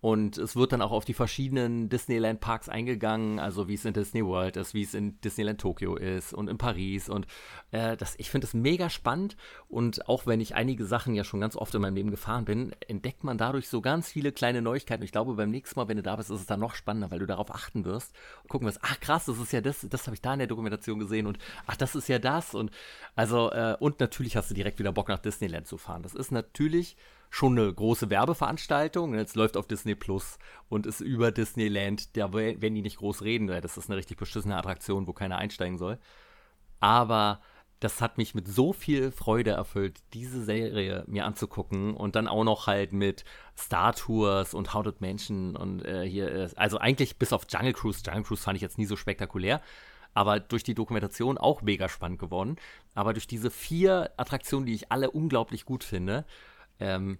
Und es wird dann auch auf die verschiedenen Disneyland-Parks eingegangen, also wie es in Disney World ist, wie es in Disneyland Tokio ist und in Paris. Und äh, das, ich finde es mega spannend. Und auch wenn ich einige Sachen ja schon ganz oft in meinem Leben gefahren bin, entdeckt man dadurch so ganz viele kleine Neuigkeiten. Und ich glaube, beim nächsten Mal, wenn du da bist, ist es dann noch spannender, weil du darauf achten wirst und gucken wirst, ach krass, das ist ja das, das habe ich da in der Dokumentation gesehen und ach, das ist ja das. Und also, äh, und natürlich hast du direkt wieder Bock nach Disneyland zu fahren. Das ist natürlich schon eine große Werbeveranstaltung. Jetzt läuft auf Disney Plus und ist über Disneyland. Da werden die nicht groß reden, weil das ist eine richtig beschissene Attraktion, wo keiner einsteigen soll. Aber das hat mich mit so viel Freude erfüllt, diese Serie mir anzugucken und dann auch noch halt mit Star Tours und Haunted Mansion und äh, hier, äh, also eigentlich bis auf Jungle Cruise. Jungle Cruise fand ich jetzt nie so spektakulär, aber durch die Dokumentation auch mega spannend geworden. Aber durch diese vier Attraktionen, die ich alle unglaublich gut finde, ähm,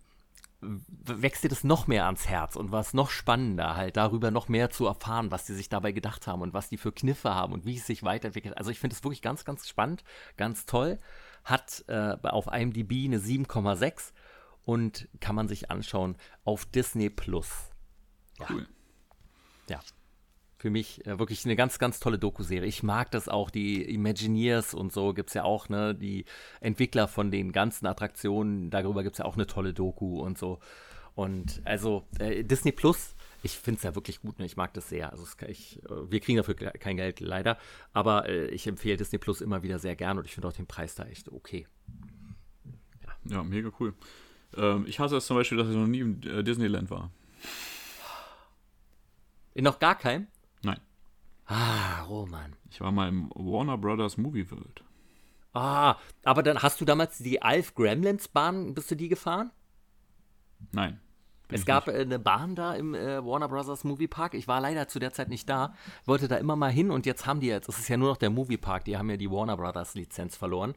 wächst dir das noch mehr ans Herz und war es noch spannender, halt darüber noch mehr zu erfahren, was die sich dabei gedacht haben und was die für Kniffe haben und wie es sich weiterentwickelt. Also ich finde es wirklich ganz, ganz spannend, ganz toll. Hat äh, auf IMDb eine 7,6 und kann man sich anschauen auf Disney Plus. Ja. Cool. Ja für mich äh, wirklich eine ganz, ganz tolle Doku-Serie. Ich mag das auch, die Imagineers und so gibt es ja auch, ne, die Entwickler von den ganzen Attraktionen, darüber gibt es ja auch eine tolle Doku und so. Und also äh, Disney Plus, ich finde es ja wirklich gut, ne? ich mag das sehr. Also ich, äh, wir kriegen dafür kein Geld leider, aber äh, ich empfehle Disney Plus immer wieder sehr gern und ich finde auch den Preis da echt okay. Ja, ja mega cool. Ähm, ich hasse es zum Beispiel, dass ich noch nie im äh, Disneyland war. In noch gar keinem? Ah, Roman. Ich war mal im Warner Brothers Movie World. Ah, aber dann hast du damals die Alf Gremlins Bahn, bist du die gefahren? Nein. Es gab nicht. eine Bahn da im äh, Warner Brothers Movie Park. Ich war leider zu der Zeit nicht da, wollte da immer mal hin und jetzt haben die jetzt, es ist ja nur noch der Movie Park, die haben ja die Warner Brothers Lizenz verloren.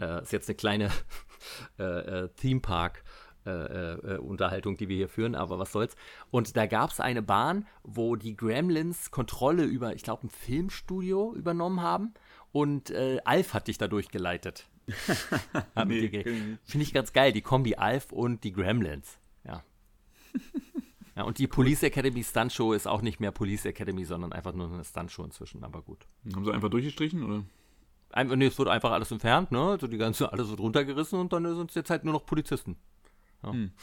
Äh, ist jetzt eine kleine äh, äh Theme Park äh, äh, Unterhaltung, die wir hier führen, aber was soll's. Und da gab es eine Bahn, wo die Gremlins Kontrolle über, ich glaube, ein Filmstudio übernommen haben und äh, Alf hat dich dadurch geleitet. nee, Finde ich ganz geil, die Kombi Alf und die Gremlins. Ja. ja und die Police Academy Stunt Show ist auch nicht mehr Police Academy, sondern einfach nur eine Stunt Show inzwischen, aber gut. Haben sie einfach durchgestrichen, oder? Ein, nee, es wird einfach alles entfernt, ne? Also die ganze, alles wird runtergerissen und dann sind es jetzt halt nur noch Polizisten. Ja. Hm.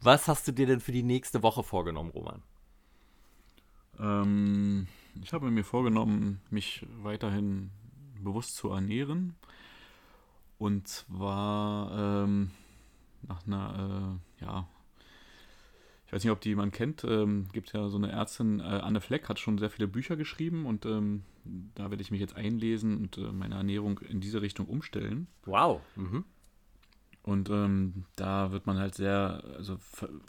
Was hast du dir denn für die nächste Woche vorgenommen, Roman? Ähm, ich habe mir vorgenommen, mich weiterhin bewusst zu ernähren. Und zwar ähm, nach einer, äh, ja, ich weiß nicht, ob die jemand kennt, ähm, gibt ja so eine Ärztin, äh, Anne Fleck, hat schon sehr viele Bücher geschrieben und ähm, da werde ich mich jetzt einlesen und äh, meine Ernährung in diese Richtung umstellen. Wow. Mhm. Und ähm, da wird man halt sehr, also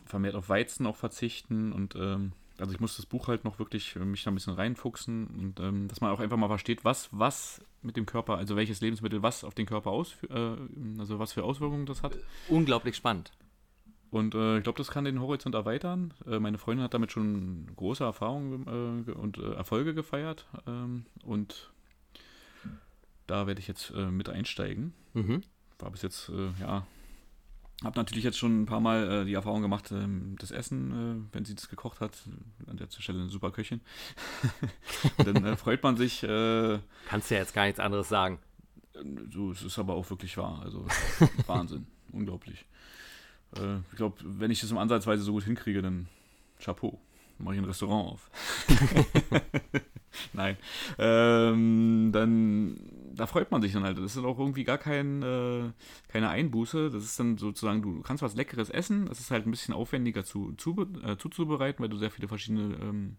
vermehrt auf Weizen auch verzichten und ähm, also ich muss das Buch halt noch wirklich äh, mich da ein bisschen reinfuchsen und ähm, dass man auch einfach mal versteht, was, was mit dem Körper, also welches Lebensmittel was auf den Körper ausführt, äh, also was für Auswirkungen das hat. Unglaublich spannend. Und äh, ich glaube, das kann den Horizont erweitern. Äh, meine Freundin hat damit schon große Erfahrungen äh, und äh, Erfolge gefeiert. Ähm, und da werde ich jetzt mit einsteigen. Mhm war bis jetzt, äh, ja, habe natürlich jetzt schon ein paar Mal äh, die Erfahrung gemacht, ähm, das Essen, äh, wenn sie das gekocht hat, an der Stelle eine super Köchin. dann äh, freut man sich. Äh, Kannst ja jetzt gar nichts anderes sagen. So, es ist aber auch wirklich wahr. Also Wahnsinn, unglaublich. Äh, ich glaube, wenn ich das im Ansatzweise so gut hinkriege, dann Chapeau. Mache ich ein Restaurant auf. Nein. Ähm, dann da freut man sich dann halt. Das ist auch irgendwie gar kein, äh, keine Einbuße. Das ist dann sozusagen, du kannst was Leckeres essen. Das ist halt ein bisschen aufwendiger zu, zu, äh, zuzubereiten, weil du sehr viele verschiedene, ähm,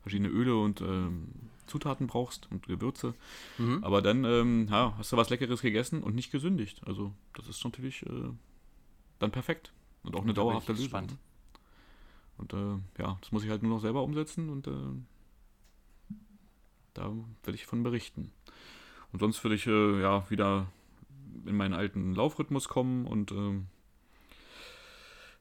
verschiedene Öle und ähm, Zutaten brauchst und Gewürze. Mhm. Aber dann ähm, ja, hast du was Leckeres gegessen und nicht gesündigt. Also das ist natürlich äh, dann perfekt. Und auch eine dauerhafte Lösung. Spannend. Und äh, ja, das muss ich halt nur noch selber umsetzen und äh, da werde ich von berichten. Und sonst würde ich äh, ja wieder in meinen alten Laufrhythmus kommen und äh,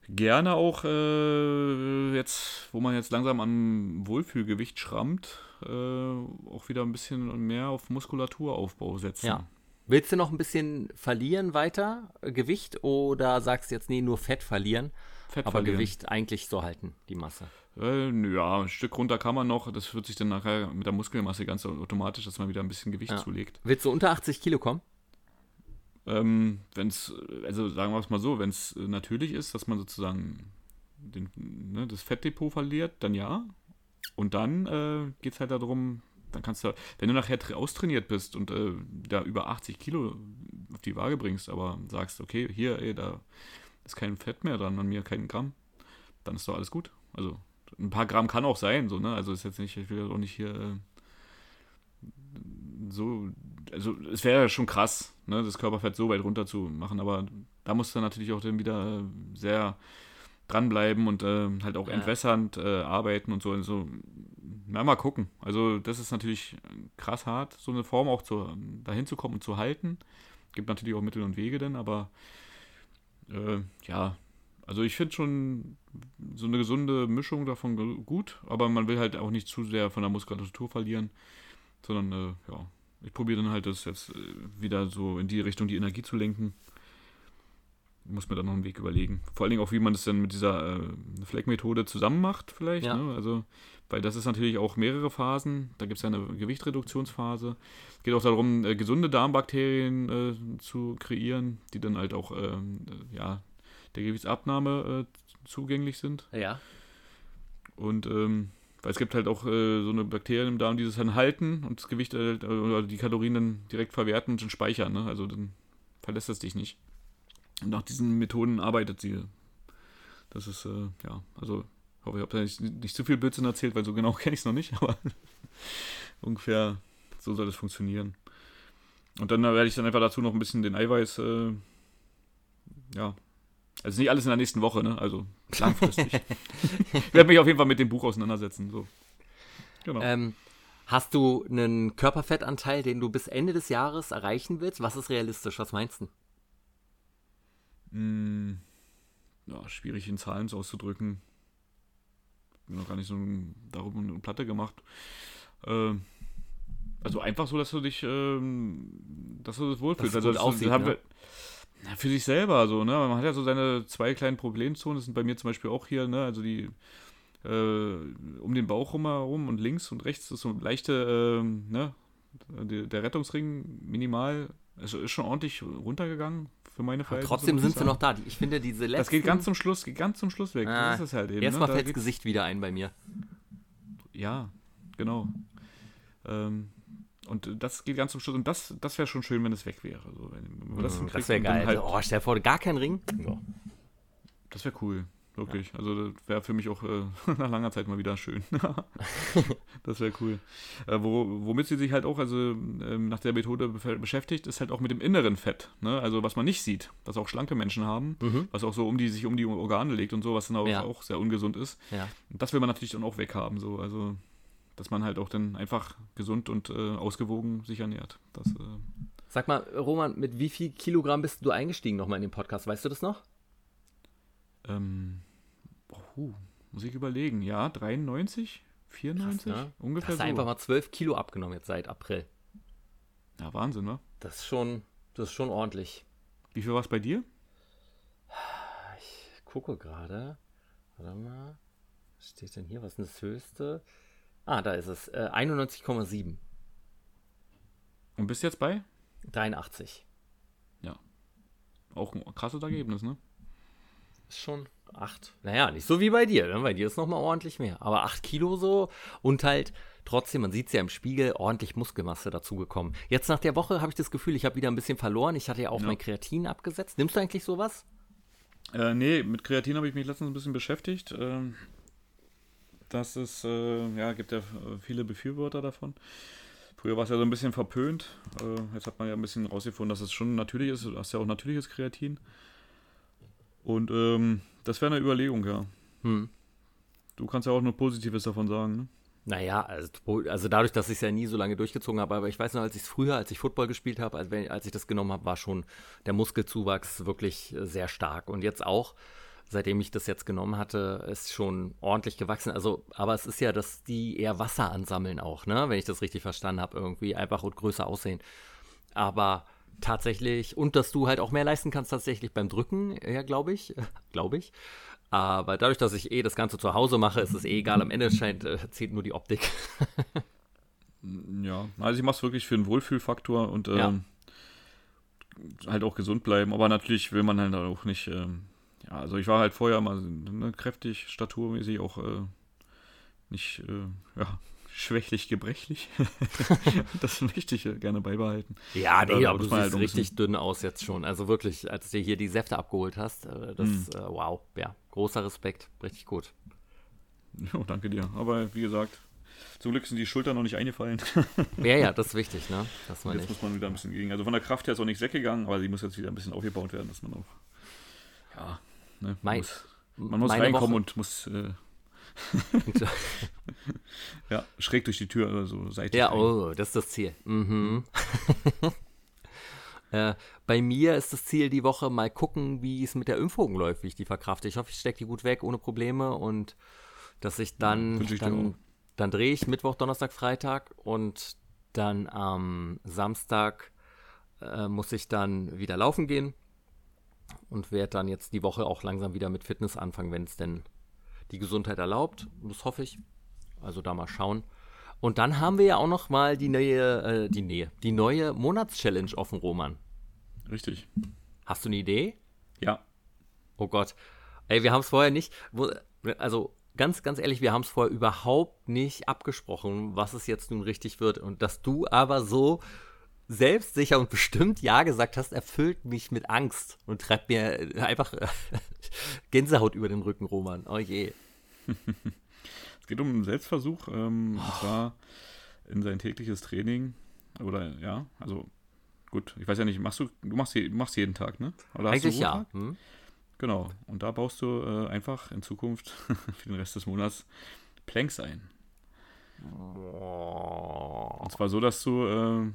gerne auch äh, jetzt, wo man jetzt langsam am Wohlfühlgewicht schrammt, äh, auch wieder ein bisschen mehr auf Muskulaturaaufbau setzen. Ja. Willst du noch ein bisschen verlieren weiter, äh, Gewicht, oder sagst du jetzt, nee, nur Fett verlieren, Fett aber verlieren. Gewicht eigentlich so halten, die Masse? Äh, ja, ein Stück runter kann man noch. Das wird sich dann nachher mit der Muskelmasse ganz automatisch, dass man wieder ein bisschen Gewicht Ja. zulegt. Willst du unter 80 Kilo kommen? Ähm, wenn es, also sagen wir es mal so, wenn es natürlich ist, dass man sozusagen den, ne, das Fettdepot verliert, dann ja. Und dann äh, geht es halt darum, dann kannst du, wenn du nachher tra- austrainiert bist und äh, da über 80 Kilo auf die Waage bringst, aber sagst, okay, hier, ey, da ist kein Fett mehr dran, an mir kein Gramm, dann ist doch alles gut. Also ein paar Gramm kann auch sein, so, ne? Also ist jetzt nicht, ich will auch nicht hier äh, so, also es wäre ja schon krass, ne, das Körperfett so weit runter zu machen, aber da musst du natürlich auch dann wieder äh, sehr dranbleiben und äh, halt auch Ja. entwässernd äh, arbeiten und so. Also, na, mal gucken. Also das ist natürlich krass hart, so eine Form auch zu, dahin zu kommen und zu halten. Gibt natürlich auch Mittel und Wege dann, aber äh, ja, also ich finde schon so eine gesunde Mischung davon gut, aber man will halt auch nicht zu sehr von der Muskulatur verlieren, sondern äh, ja, ich probiere dann halt das jetzt äh, wieder so in die Richtung die Energie zu lenken. Muss mir dann noch einen Weg überlegen. Vor allen Dingen auch, wie man das dann mit dieser äh, Fleck-Methode zusammen macht, vielleicht. Ja. Ne? Also, weil das ist natürlich auch mehrere Phasen. Da gibt es ja eine Gewichtreduktionsphase. Es geht auch darum, äh, gesunde Darmbakterien äh, zu kreieren, die dann halt auch ähm, äh, ja, der Gewichtsabnahme äh, zugänglich sind. Ja. Und ähm, weil es gibt halt auch äh, so eine Bakterien im Darm, die das dann halten und das Gewicht oder die Kalorien dann direkt verwerten und dann speichern. Ne? Also dann verlässt es dich nicht. Nach diesen Methoden arbeitet sie. Das ist, äh, ja, also ich hoffe, ich habe da nicht, nicht zu viel Blödsinn erzählt, weil so genau kenne ich es noch nicht, aber ungefähr so soll es funktionieren. Und dann äh, werde ich dann einfach dazu noch ein bisschen den Eiweiß, äh, ja, also nicht alles in der nächsten Woche, ne? Also langfristig. ich werde mich auf jeden Fall mit dem Buch auseinandersetzen. So. Genau. Ähm, hast du einen Körperfettanteil, den du bis Ende des Jahres erreichen willst? Was ist realistisch? Was meinst du? Mm, ja, schwierig in Zahlen so auszudrücken. Bin noch gar nicht so ein, darum eine Platte gemacht. Ähm, also einfach so, dass du dich, ähm, dass du das wohlfühlst. Dass also dass aussieht, haben ne? wir- na, für sich selber so, ne? Man hat ja so seine zwei kleinen Problemzonen. Das sind bei mir zum Beispiel auch hier, ne? Also die äh, um den Bauch rum herum und links und rechts ist so leichte, ähm, ne? Der, der Rettungsring minimal, also ist schon ordentlich runtergegangen für meine Aber Verhältnisse. trotzdem sind sie noch da. Ich finde diese letzten... Das geht ganz zum Schluss, geht ganz zum Schluss weg. Ah, das ist es halt eben. Erstmal ne? Da fällt das Gesicht wieder ein bei mir. Ja, genau. Ähm, und das geht ganz zum Schluss. Und das, das wäre schon schön, wenn es weg wäre. So, wenn, wenn man das, Das, hinkriegt wäre geil. Halt, oh, stell dir vor, gar kein Ring. Ja. das wäre cool. Wirklich. Also das wäre für mich auch äh, nach langer Zeit mal wieder schön. das wäre cool. Äh, wo, womit sie sich halt auch also ähm, nach der Methode be beschäftigt, ist halt auch mit dem inneren Fett. Ne? Also was man nicht sieht, was auch schlanke Menschen haben, Mhm. was auch so um die sich um die Organe legt und so, was dann auch, Ja. auch sehr ungesund ist. Ja. Das will man natürlich dann auch weghaben, so. Also, dass man halt auch dann einfach gesund und äh, ausgewogen sich ernährt. Das, äh, Sag mal, Roman, mit wie viel Kilogramm bist du eingestiegen nochmal in den Podcast? Weißt du das noch? ähm, oh, muss ich überlegen. Ja, 93, 94? Krass, ne? Ungefähr Hast so. einfach mal 12 Kilo abgenommen jetzt seit April. ja, Wahnsinn, ne? Das ist schon, das ist schon ordentlich. Wie viel war es bei dir? Ich gucke gerade. Warte mal. Was steht denn hier? Was ist denn das höchste? Ah, da ist es. Äh, 91,7. Und bist jetzt bei? 83. Auch ein krasses Ergebnis, ne? Ist schon 8. Naja, nicht so wie bei dir. Ne? Bei dir ist nochmal ordentlich mehr. Aber 8 Kilo so und halt trotzdem, man sieht es ja im Spiegel, ordentlich Muskelmasse dazugekommen. Jetzt nach der Woche habe ich das Gefühl, ich habe wieder ein bisschen verloren. Ich hatte ja auch Ja. mein Kreatin abgesetzt. Nimmst du eigentlich sowas? Äh, nee, mit Kreatin habe ich mich letztens ein bisschen beschäftigt. Ähm, das ist, äh, ja, gibt ja viele Befürworter davon. Früher war es ja so ein bisschen verpönt. Äh, jetzt hat man ja ein bisschen rausgefunden, dass es schon natürlich ist. Du hast ja auch natürliches Kreatin. Und ähm, das wäre eine Überlegung, ja. Hm. Du kannst ja auch nur Positives davon sagen, ne? Naja, also, also dadurch, dass ich es ja nie so lange durchgezogen habe, aber ich weiß noch, als ich es früher, als ich Football gespielt habe, als, als ich das genommen habe, war schon der Muskelzuwachs wirklich äh, sehr stark. Und jetzt auch, seitdem ich das jetzt genommen hatte, ist schon ordentlich gewachsen. Also, aber es ist ja, dass die eher Wasser ansammeln auch, ne? Wenn ich das richtig verstanden habe, irgendwie einfach und größer aussehen. Aber tatsächlich, und dass du halt auch mehr leisten kannst tatsächlich beim Drücken, ja, glaube ich, glaube ich. Aber dadurch, dass ich eh das Ganze zu Hause mache, ist es eh egal. Am Ende scheint, äh, zählt nur die Optik. ja, also ich mache es wirklich für den Wohlfühlfaktor und ähm, ja. halt auch gesund bleiben. Aber natürlich will man halt auch nicht, ähm, ja, also ich war halt vorher mal ne, kräftig, staturmäßig auch äh, nicht, äh, ja, schwächlich, gebrechlich. das möchte ich gerne beibehalten. Ja, nee, aber du siehst halt richtig dünn aus jetzt schon. Also wirklich, als du dir hier die Säfte abgeholt hast, äh, das, hm. äh, wow, ja, großer Respekt, richtig gut. Jo, danke dir. Aber wie gesagt, zum Glück sind die Schultern noch nicht eingefallen. ja, ja, das ist wichtig, ne? Jetzt nicht. muss man wieder ein bisschen gegen. Also von der Kraft her ist auch nicht weggegangen, aber sie muss jetzt wieder ein bisschen aufgebaut werden, dass man auch, ja, ne, mein, muss, man muss reinkommen Woche. und muss äh, ja, schräg durch die Tür oder so seitlich. Ja, oh, das ist das Ziel. Mhm. äh, bei mir ist das Ziel die Woche mal gucken, wie es mit der Impfung läuft, wie ich die verkrafte. Ich hoffe, ich stecke die gut weg, ohne Probleme und dass ich dann, ja, dann, dann drehe ich Mittwoch, Donnerstag, Freitag und dann am Samstag äh, muss ich dann wieder laufen gehen und werde dann jetzt die Woche auch langsam wieder mit Fitness anfangen, wenn es denn die Gesundheit erlaubt. Das hoffe ich. Also da mal schauen. Und dann haben wir ja auch noch mal die neue, äh, die Nähe, die neue Monatschallenge offen, Roman. Richtig. Hast du eine Idee? Ja. Oh Gott. Ey, wir haben es vorher nicht, also ganz, ganz ehrlich, wir haben es vorher überhaupt nicht abgesprochen, was es jetzt nun richtig wird. Und dass du aber so selbstsicher und bestimmt Ja gesagt hast, erfüllt mich mit Angst und treibt mir einfach Gänsehaut über den Rücken, Roman. Oh je. es geht um einen Selbstversuch, ähm, oh. und zwar in sein tägliches Training. Oder ja, also gut, ich weiß ja nicht, machst du, du machst, machst jeden Tag, ne? Oder Eigentlich ja. Hm? Genau, und da baust du äh, einfach in Zukunft für den Rest des Monats Planks ein. Oh. Und zwar so, dass du äh,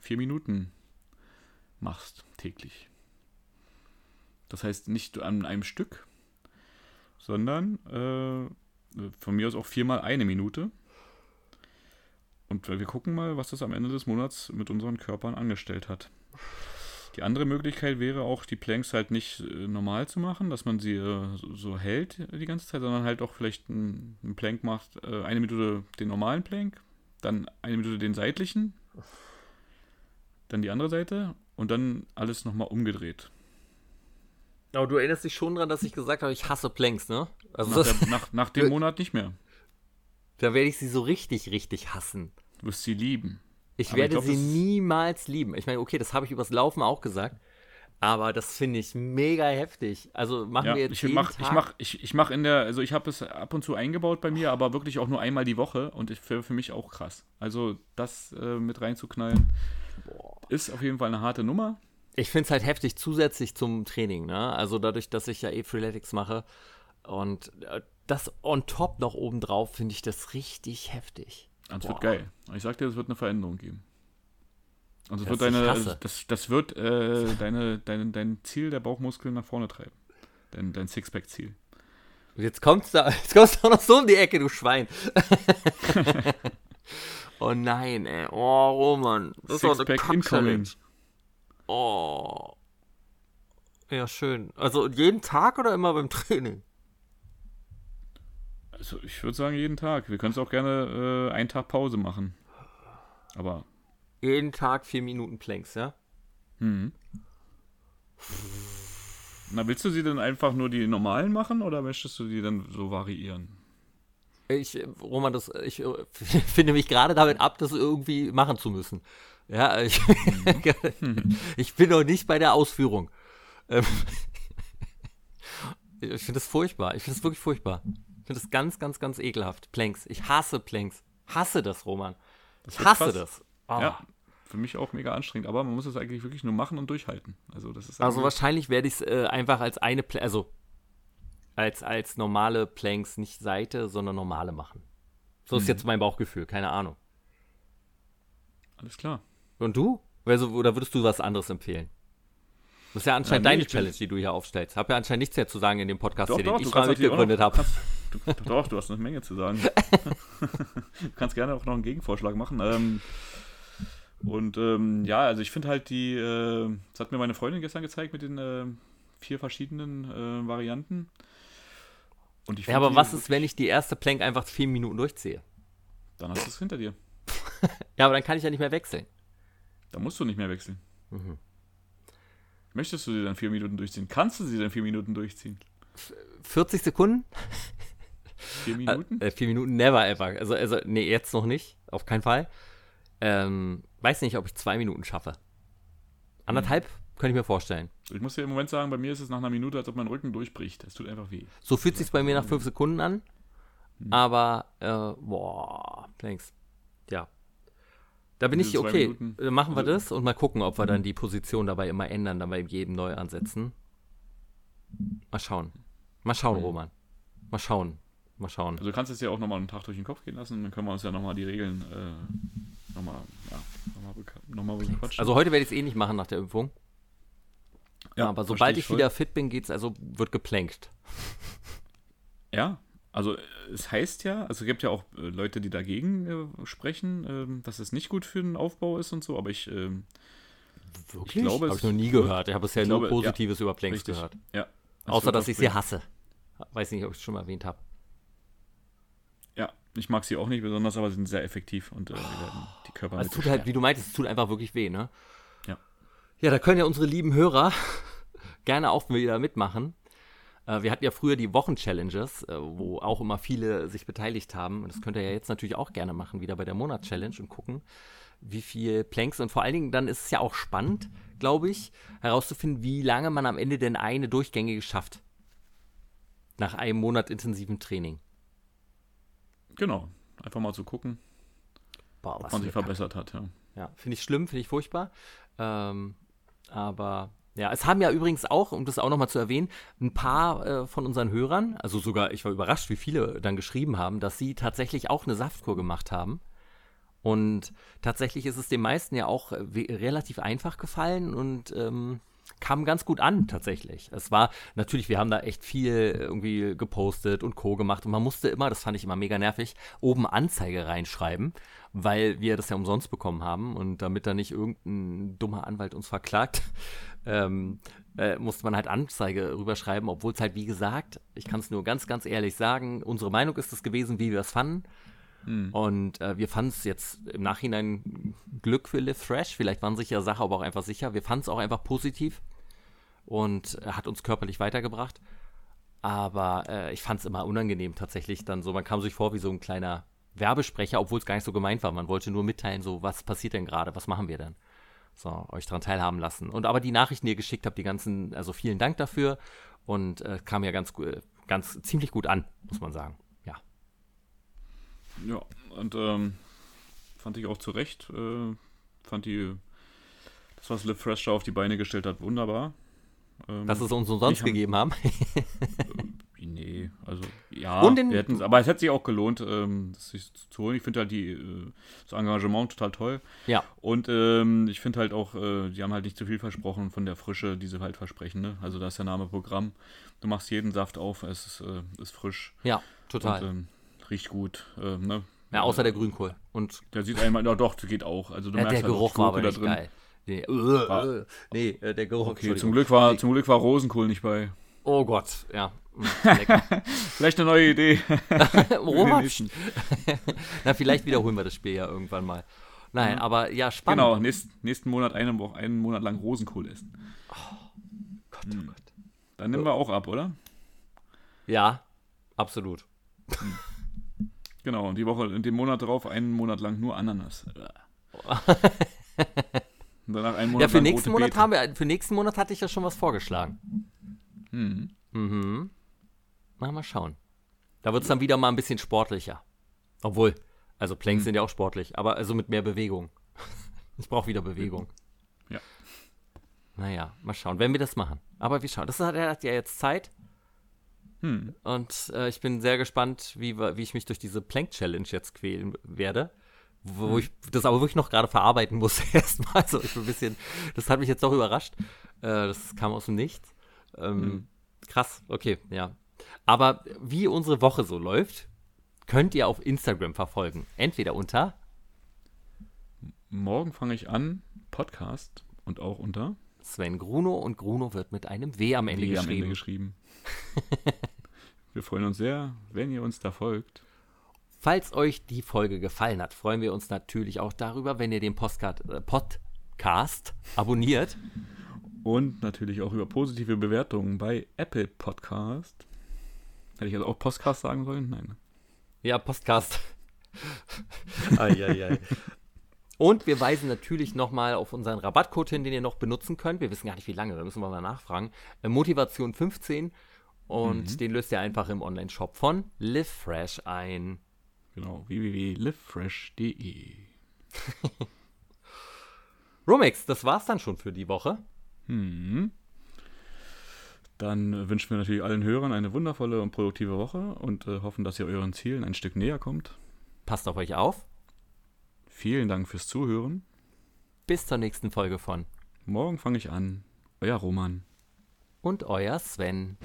vier Minuten machst täglich. Das heißt nicht an einem Stück, sondern äh, von mir aus auch viermal eine Minute. Und wir gucken mal, was das am Ende des Monats mit unseren Körpern angestellt hat. Die andere Möglichkeit wäre auch, die Planks halt nicht äh, normal zu machen, dass man sie äh, so, hält die ganze Zeit, sondern halt auch vielleicht einen Plank macht, äh, eine Minute den normalen Plank, dann eine Minute den seitlichen, dann die andere Seite und dann alles nochmal umgedreht. Aber du erinnerst dich schon daran, dass ich gesagt habe, ich hasse Planks, ne? Also nach, der, nach, nach dem Monat nicht mehr. Da werde ich sie so richtig, richtig hassen. Du wirst sie lieben. Ich aber werde ich glaub, sie niemals lieben. Ich meine, okay, das habe ich übers Laufen auch gesagt. Aber das finde ich mega heftig. Also machen ja, wir jetzt ich mach, Tag. Ich mache ich, ich mach in der, also ich habe es ab und zu eingebaut bei mir, aber wirklich auch nur einmal die Woche und für, für mich auch krass. Also das äh, mit reinzuknallen, Boah. ist auf jeden Fall eine harte Nummer ich finde es halt heftig zusätzlich zum Training, ne? Also dadurch, dass ich ja eh Freeletics mache und äh, das on top noch oben drauf, finde ich das richtig heftig. Das Boah. wird geil. Ich sag dir, es wird eine Veränderung geben. Also es wird deine, das, das wird äh, deine, deine, dein Ziel der Bauchmuskeln nach vorne treiben. Dein, dein Sixpack-Ziel. Jetzt kommst du, jetzt kommst du auch noch so um die Ecke, du Schwein. oh nein, ey. Oh, Roman. Das Sixpack doch eine incoming. Oh. Ja, schön. Also jeden Tag oder immer beim Training? Also ich würde sagen jeden Tag. Wir können es auch gerne äh, einen Tag Pause machen. Aber. Jeden Tag vier Minuten Planks, ja? Mhm. Na, willst du sie denn einfach nur die normalen machen oder möchtest du die dann so variieren? Ich, Roman, das, ich äh, finde mich gerade damit ab, das irgendwie machen zu müssen. Ja, ich, ich bin noch nicht bei der Ausführung. Ähm, ich finde das furchtbar. Ich finde das wirklich furchtbar. Ich finde das ganz, ganz, ganz ekelhaft. Planks. Ich hasse Planks. Hasse das, Roman. Ich hasse krass. das. Oh. Ja, für mich auch mega anstrengend, aber man muss es eigentlich wirklich nur machen und durchhalten. Also, das ist also wahrscheinlich werde ich es äh, einfach als eine, Pl also als, als normale Planks, nicht Seite, sondern normale machen. So ist hm. jetzt mein Bauchgefühl, keine Ahnung. Alles klar. Und du? Also, oder würdest du was anderes empfehlen? Das ist ja anscheinend ja, nee, deine Challenge, die du hier aufstellst. Hab ja anscheinend nichts mehr zu sagen in dem Podcast, doch, hier, doch, den ich mal mitgegründet habe. Du, doch, du hast eine Menge zu sagen. du kannst gerne auch noch einen Gegenvorschlag machen. Ähm, Und ähm, ja, also ich finde halt die, äh, das hat mir meine Freundin gestern gezeigt mit den äh, vier verschiedenen äh, Varianten. Und ich ja, aber was ist, wenn ich die erste Plank einfach vier Minuten durchziehe? Dann hast du es hinter dir. ja, aber dann kann ich ja nicht mehr wechseln. Da musst du nicht mehr wechseln. Mhm. Möchtest du sie dann vier Minuten durchziehen? Kannst du sie dann vier Minuten durchziehen? 40 Sekunden? Vier Minuten? Äh, vier Minuten never ever. Also, also, nee, jetzt noch nicht. Auf keinen Fall. Ähm, weiß nicht, ob ich zwei Minuten schaffe. Anderthalb hm. könnte ich mir vorstellen. Ich muss dir im Moment sagen, bei mir ist es nach einer Minute, als ob mein Rücken durchbricht. Es tut einfach weh. So fühlt es sich bei mir nach fünf Sekunden an. Hm. Aber, äh, boah, thanks. Ja. Da bin ich, okay, Minuten. machen wir also, das und mal gucken, ob wir dann hm. die Position dabei immer ändern, dann bei jedem neu ansetzen. Mal schauen. Mal schauen, hm. Roman. Mal schauen. Mal schauen. Also du kannst es ja auch nochmal einen Tag durch den Kopf gehen lassen, dann können wir uns ja nochmal die Regeln äh, nochmal ja, noch mal, bequatschen. Also heute werde ich es eh nicht machen nach der Impfung. Ja, aber sobald ich, ich wieder fit bin, geht's, also wird geplänkt. Ja, also es heißt ja, also es gibt ja auch äh, Leute, die dagegen äh, sprechen, äh, dass es nicht gut für den Aufbau ist und so, aber ich ähm, Wirklich? Ich glaube, Habe ich noch nie gehört. Ich habe bisher nur glaube, Positives ja, über Planks richtig. gehört. Ja. Außer, dass ich sie hasse. Weiß nicht, ob ich es schon mal erwähnt habe. Ja, ich mag sie auch nicht besonders, aber sie sind sehr effektiv und äh, werden die Körper. Also es tut halt, wie du meintest, es tut einfach wirklich weh, ne? Ja. Ja, da können ja unsere lieben Hörer gerne auch wieder mitmachen. Äh, wir hatten ja früher die Wochen-Challenges, äh, wo auch immer viele sich beteiligt haben. Und das könnt ihr ja jetzt natürlich auch gerne machen, wieder bei der Monat-Challenge und gucken, wie viel Planks. Und vor allen Dingen dann ist es ja auch spannend, glaube ich, herauszufinden, wie lange man am Ende denn eine durchgängige schafft. Nach einem Monat intensiven Training. Genau. Einfach mal zu gucken, Boah, ob man sich verbessert hat. Ja, ja finde ich schlimm, finde ich furchtbar. Ähm, aber ja, es haben ja übrigens auch, um das auch nochmal zu erwähnen, ein paar äh, von unseren Hörern, also sogar, ich war überrascht, wie viele dann geschrieben haben, dass sie tatsächlich auch eine Saftkur gemacht haben. Und tatsächlich ist es den meisten ja auch äh, relativ einfach gefallen und ähm, kam ganz gut an, tatsächlich. Es war natürlich, wir haben da echt viel irgendwie gepostet und Co. gemacht und man musste immer, das fand ich immer mega nervig, oben Anzeige reinschreiben, weil wir das ja umsonst bekommen haben und damit da nicht irgendein dummer Anwalt uns verklagt, ähm, äh, musste man halt Anzeige rüberschreiben, obwohl es halt, wie gesagt, ich kann es nur ganz, ganz ehrlich sagen, unsere Meinung ist es gewesen, wie wir es fanden. Hm. Und äh, wir fanden es jetzt im Nachhinein Glück für Live Fresh. Vielleicht waren sich ja Sache aber auch einfach sicher. Wir fanden es auch einfach positiv und hat uns körperlich weitergebracht. Aber äh, ich fand es immer unangenehm tatsächlich dann so. Man kam sich vor wie so ein kleiner Werbesprecher, obwohl es gar nicht so gemeint war. Man wollte nur mitteilen, so, was passiert denn gerade, was machen wir denn? So, euch daran teilhaben lassen. Und aber die Nachrichten, die ihr geschickt habt, die ganzen, also vielen Dank dafür. Und äh, kam ja ganz, ganz ziemlich gut an, muss man sagen. Ja, und ähm, fand ich auch zu Recht. Äh, fand die, das, was Liv Fresh auf die Beine gestellt hat, wunderbar. Ähm, Dass es uns umsonst gegeben haben. äh, nee, also ja, und den, wir aber es hätte sich auch gelohnt, ähm, das sich zu holen. Ich finde halt die, äh, das Engagement total toll. Ja. Und ähm, ich finde halt auch, äh, die haben halt nicht zu viel versprochen von der Frische, die sie halt versprechen. Ne? Also da ist der Name Programm. Du machst jeden Saft auf, es ist, äh, ist frisch. Ja, total. Und, ähm, riecht gut. Äh, ne? Ja, außer der Grünkohl. Und der sieht einmal, ja, doch, geht auch. Also du ja, merkst der halt Geruch war aber nicht geil. Nee, uh, nee äh, der Geruch. Okay, zum Glück, war, zum Glück war Rosenkohl nicht bei. Oh Gott, ja. Vielleicht eine neue Idee. Robert. Na, vielleicht wiederholen wir das Spiel ja irgendwann mal. Nein, mhm. aber ja, spannend. Genau, nächsten, nächsten Monat eine Woche, einen Monat lang Rosenkohl essen. Oh, Gott, oh hm. Gott. Dann nehmen wir auch ab, oder? Ja, absolut. Hm. Genau, und die Woche, in dem Monat darauf einen Monat lang nur Ananas. und danach einen Monat ja, für nächsten Monat haben wir, für nächsten Monat hatte ich ja schon was vorgeschlagen. Mhm. Mhm. Mal, mal schauen. Da wird es dann wieder mal ein bisschen sportlicher. Obwohl, also Planks mhm. sind ja auch sportlich, aber also mit mehr Bewegung. ich brauche wieder Bewegung. Ja. Naja, mal schauen, wenn wir das machen. Aber wir schauen. Das hat, er hat ja jetzt Zeit. Hm. Und äh, ich bin sehr gespannt, wie, wie ich mich durch diese Plank-Challenge jetzt quälen werde. Wo hm. ich das aber wirklich noch gerade verarbeiten muss erstmal. Also ich bin ein bisschen, das hat mich jetzt doch überrascht. Äh, das kam aus dem Nichts. Ähm, hm. Krass, okay, ja. Aber wie unsere Woche so läuft, könnt ihr auf Instagram verfolgen. Entweder unter Morgen fange ich an, Podcast und auch unter Sven Gruno und Gruno wird mit einem W am Ende W am. Ende geschrieben. Wir freuen uns sehr, wenn ihr uns da folgt. Falls euch die Folge gefallen hat, freuen wir uns natürlich auch darüber, wenn ihr den Postcard, äh, Podcast abonniert. Und natürlich auch über positive Bewertungen bei Apple Podcast. Hätte ich also auch Podcast sagen sollen? Nein. Ja, Postcast. Eieiei. Und wir weisen natürlich nochmal auf unseren Rabattcode hin, den ihr noch benutzen könnt. Wir wissen gar nicht, wie lange, da müssen wir mal nachfragen. Äh, Motivation 15 und den löst ihr einfach im Online-Shop von LiveFresh ein. Genau, www.livefresh.de. Romex, das war's dann schon für die Woche. Hm. Dann wünschen wir natürlich allen Hörern eine wundervolle und produktive Woche und äh, hoffen, dass ihr euren Zielen ein Stück näher kommt. Passt auf euch auf. Vielen Dank fürs Zuhören. Bis zur nächsten Folge von Morgen fange ich an. Euer Roman. und euer Sven.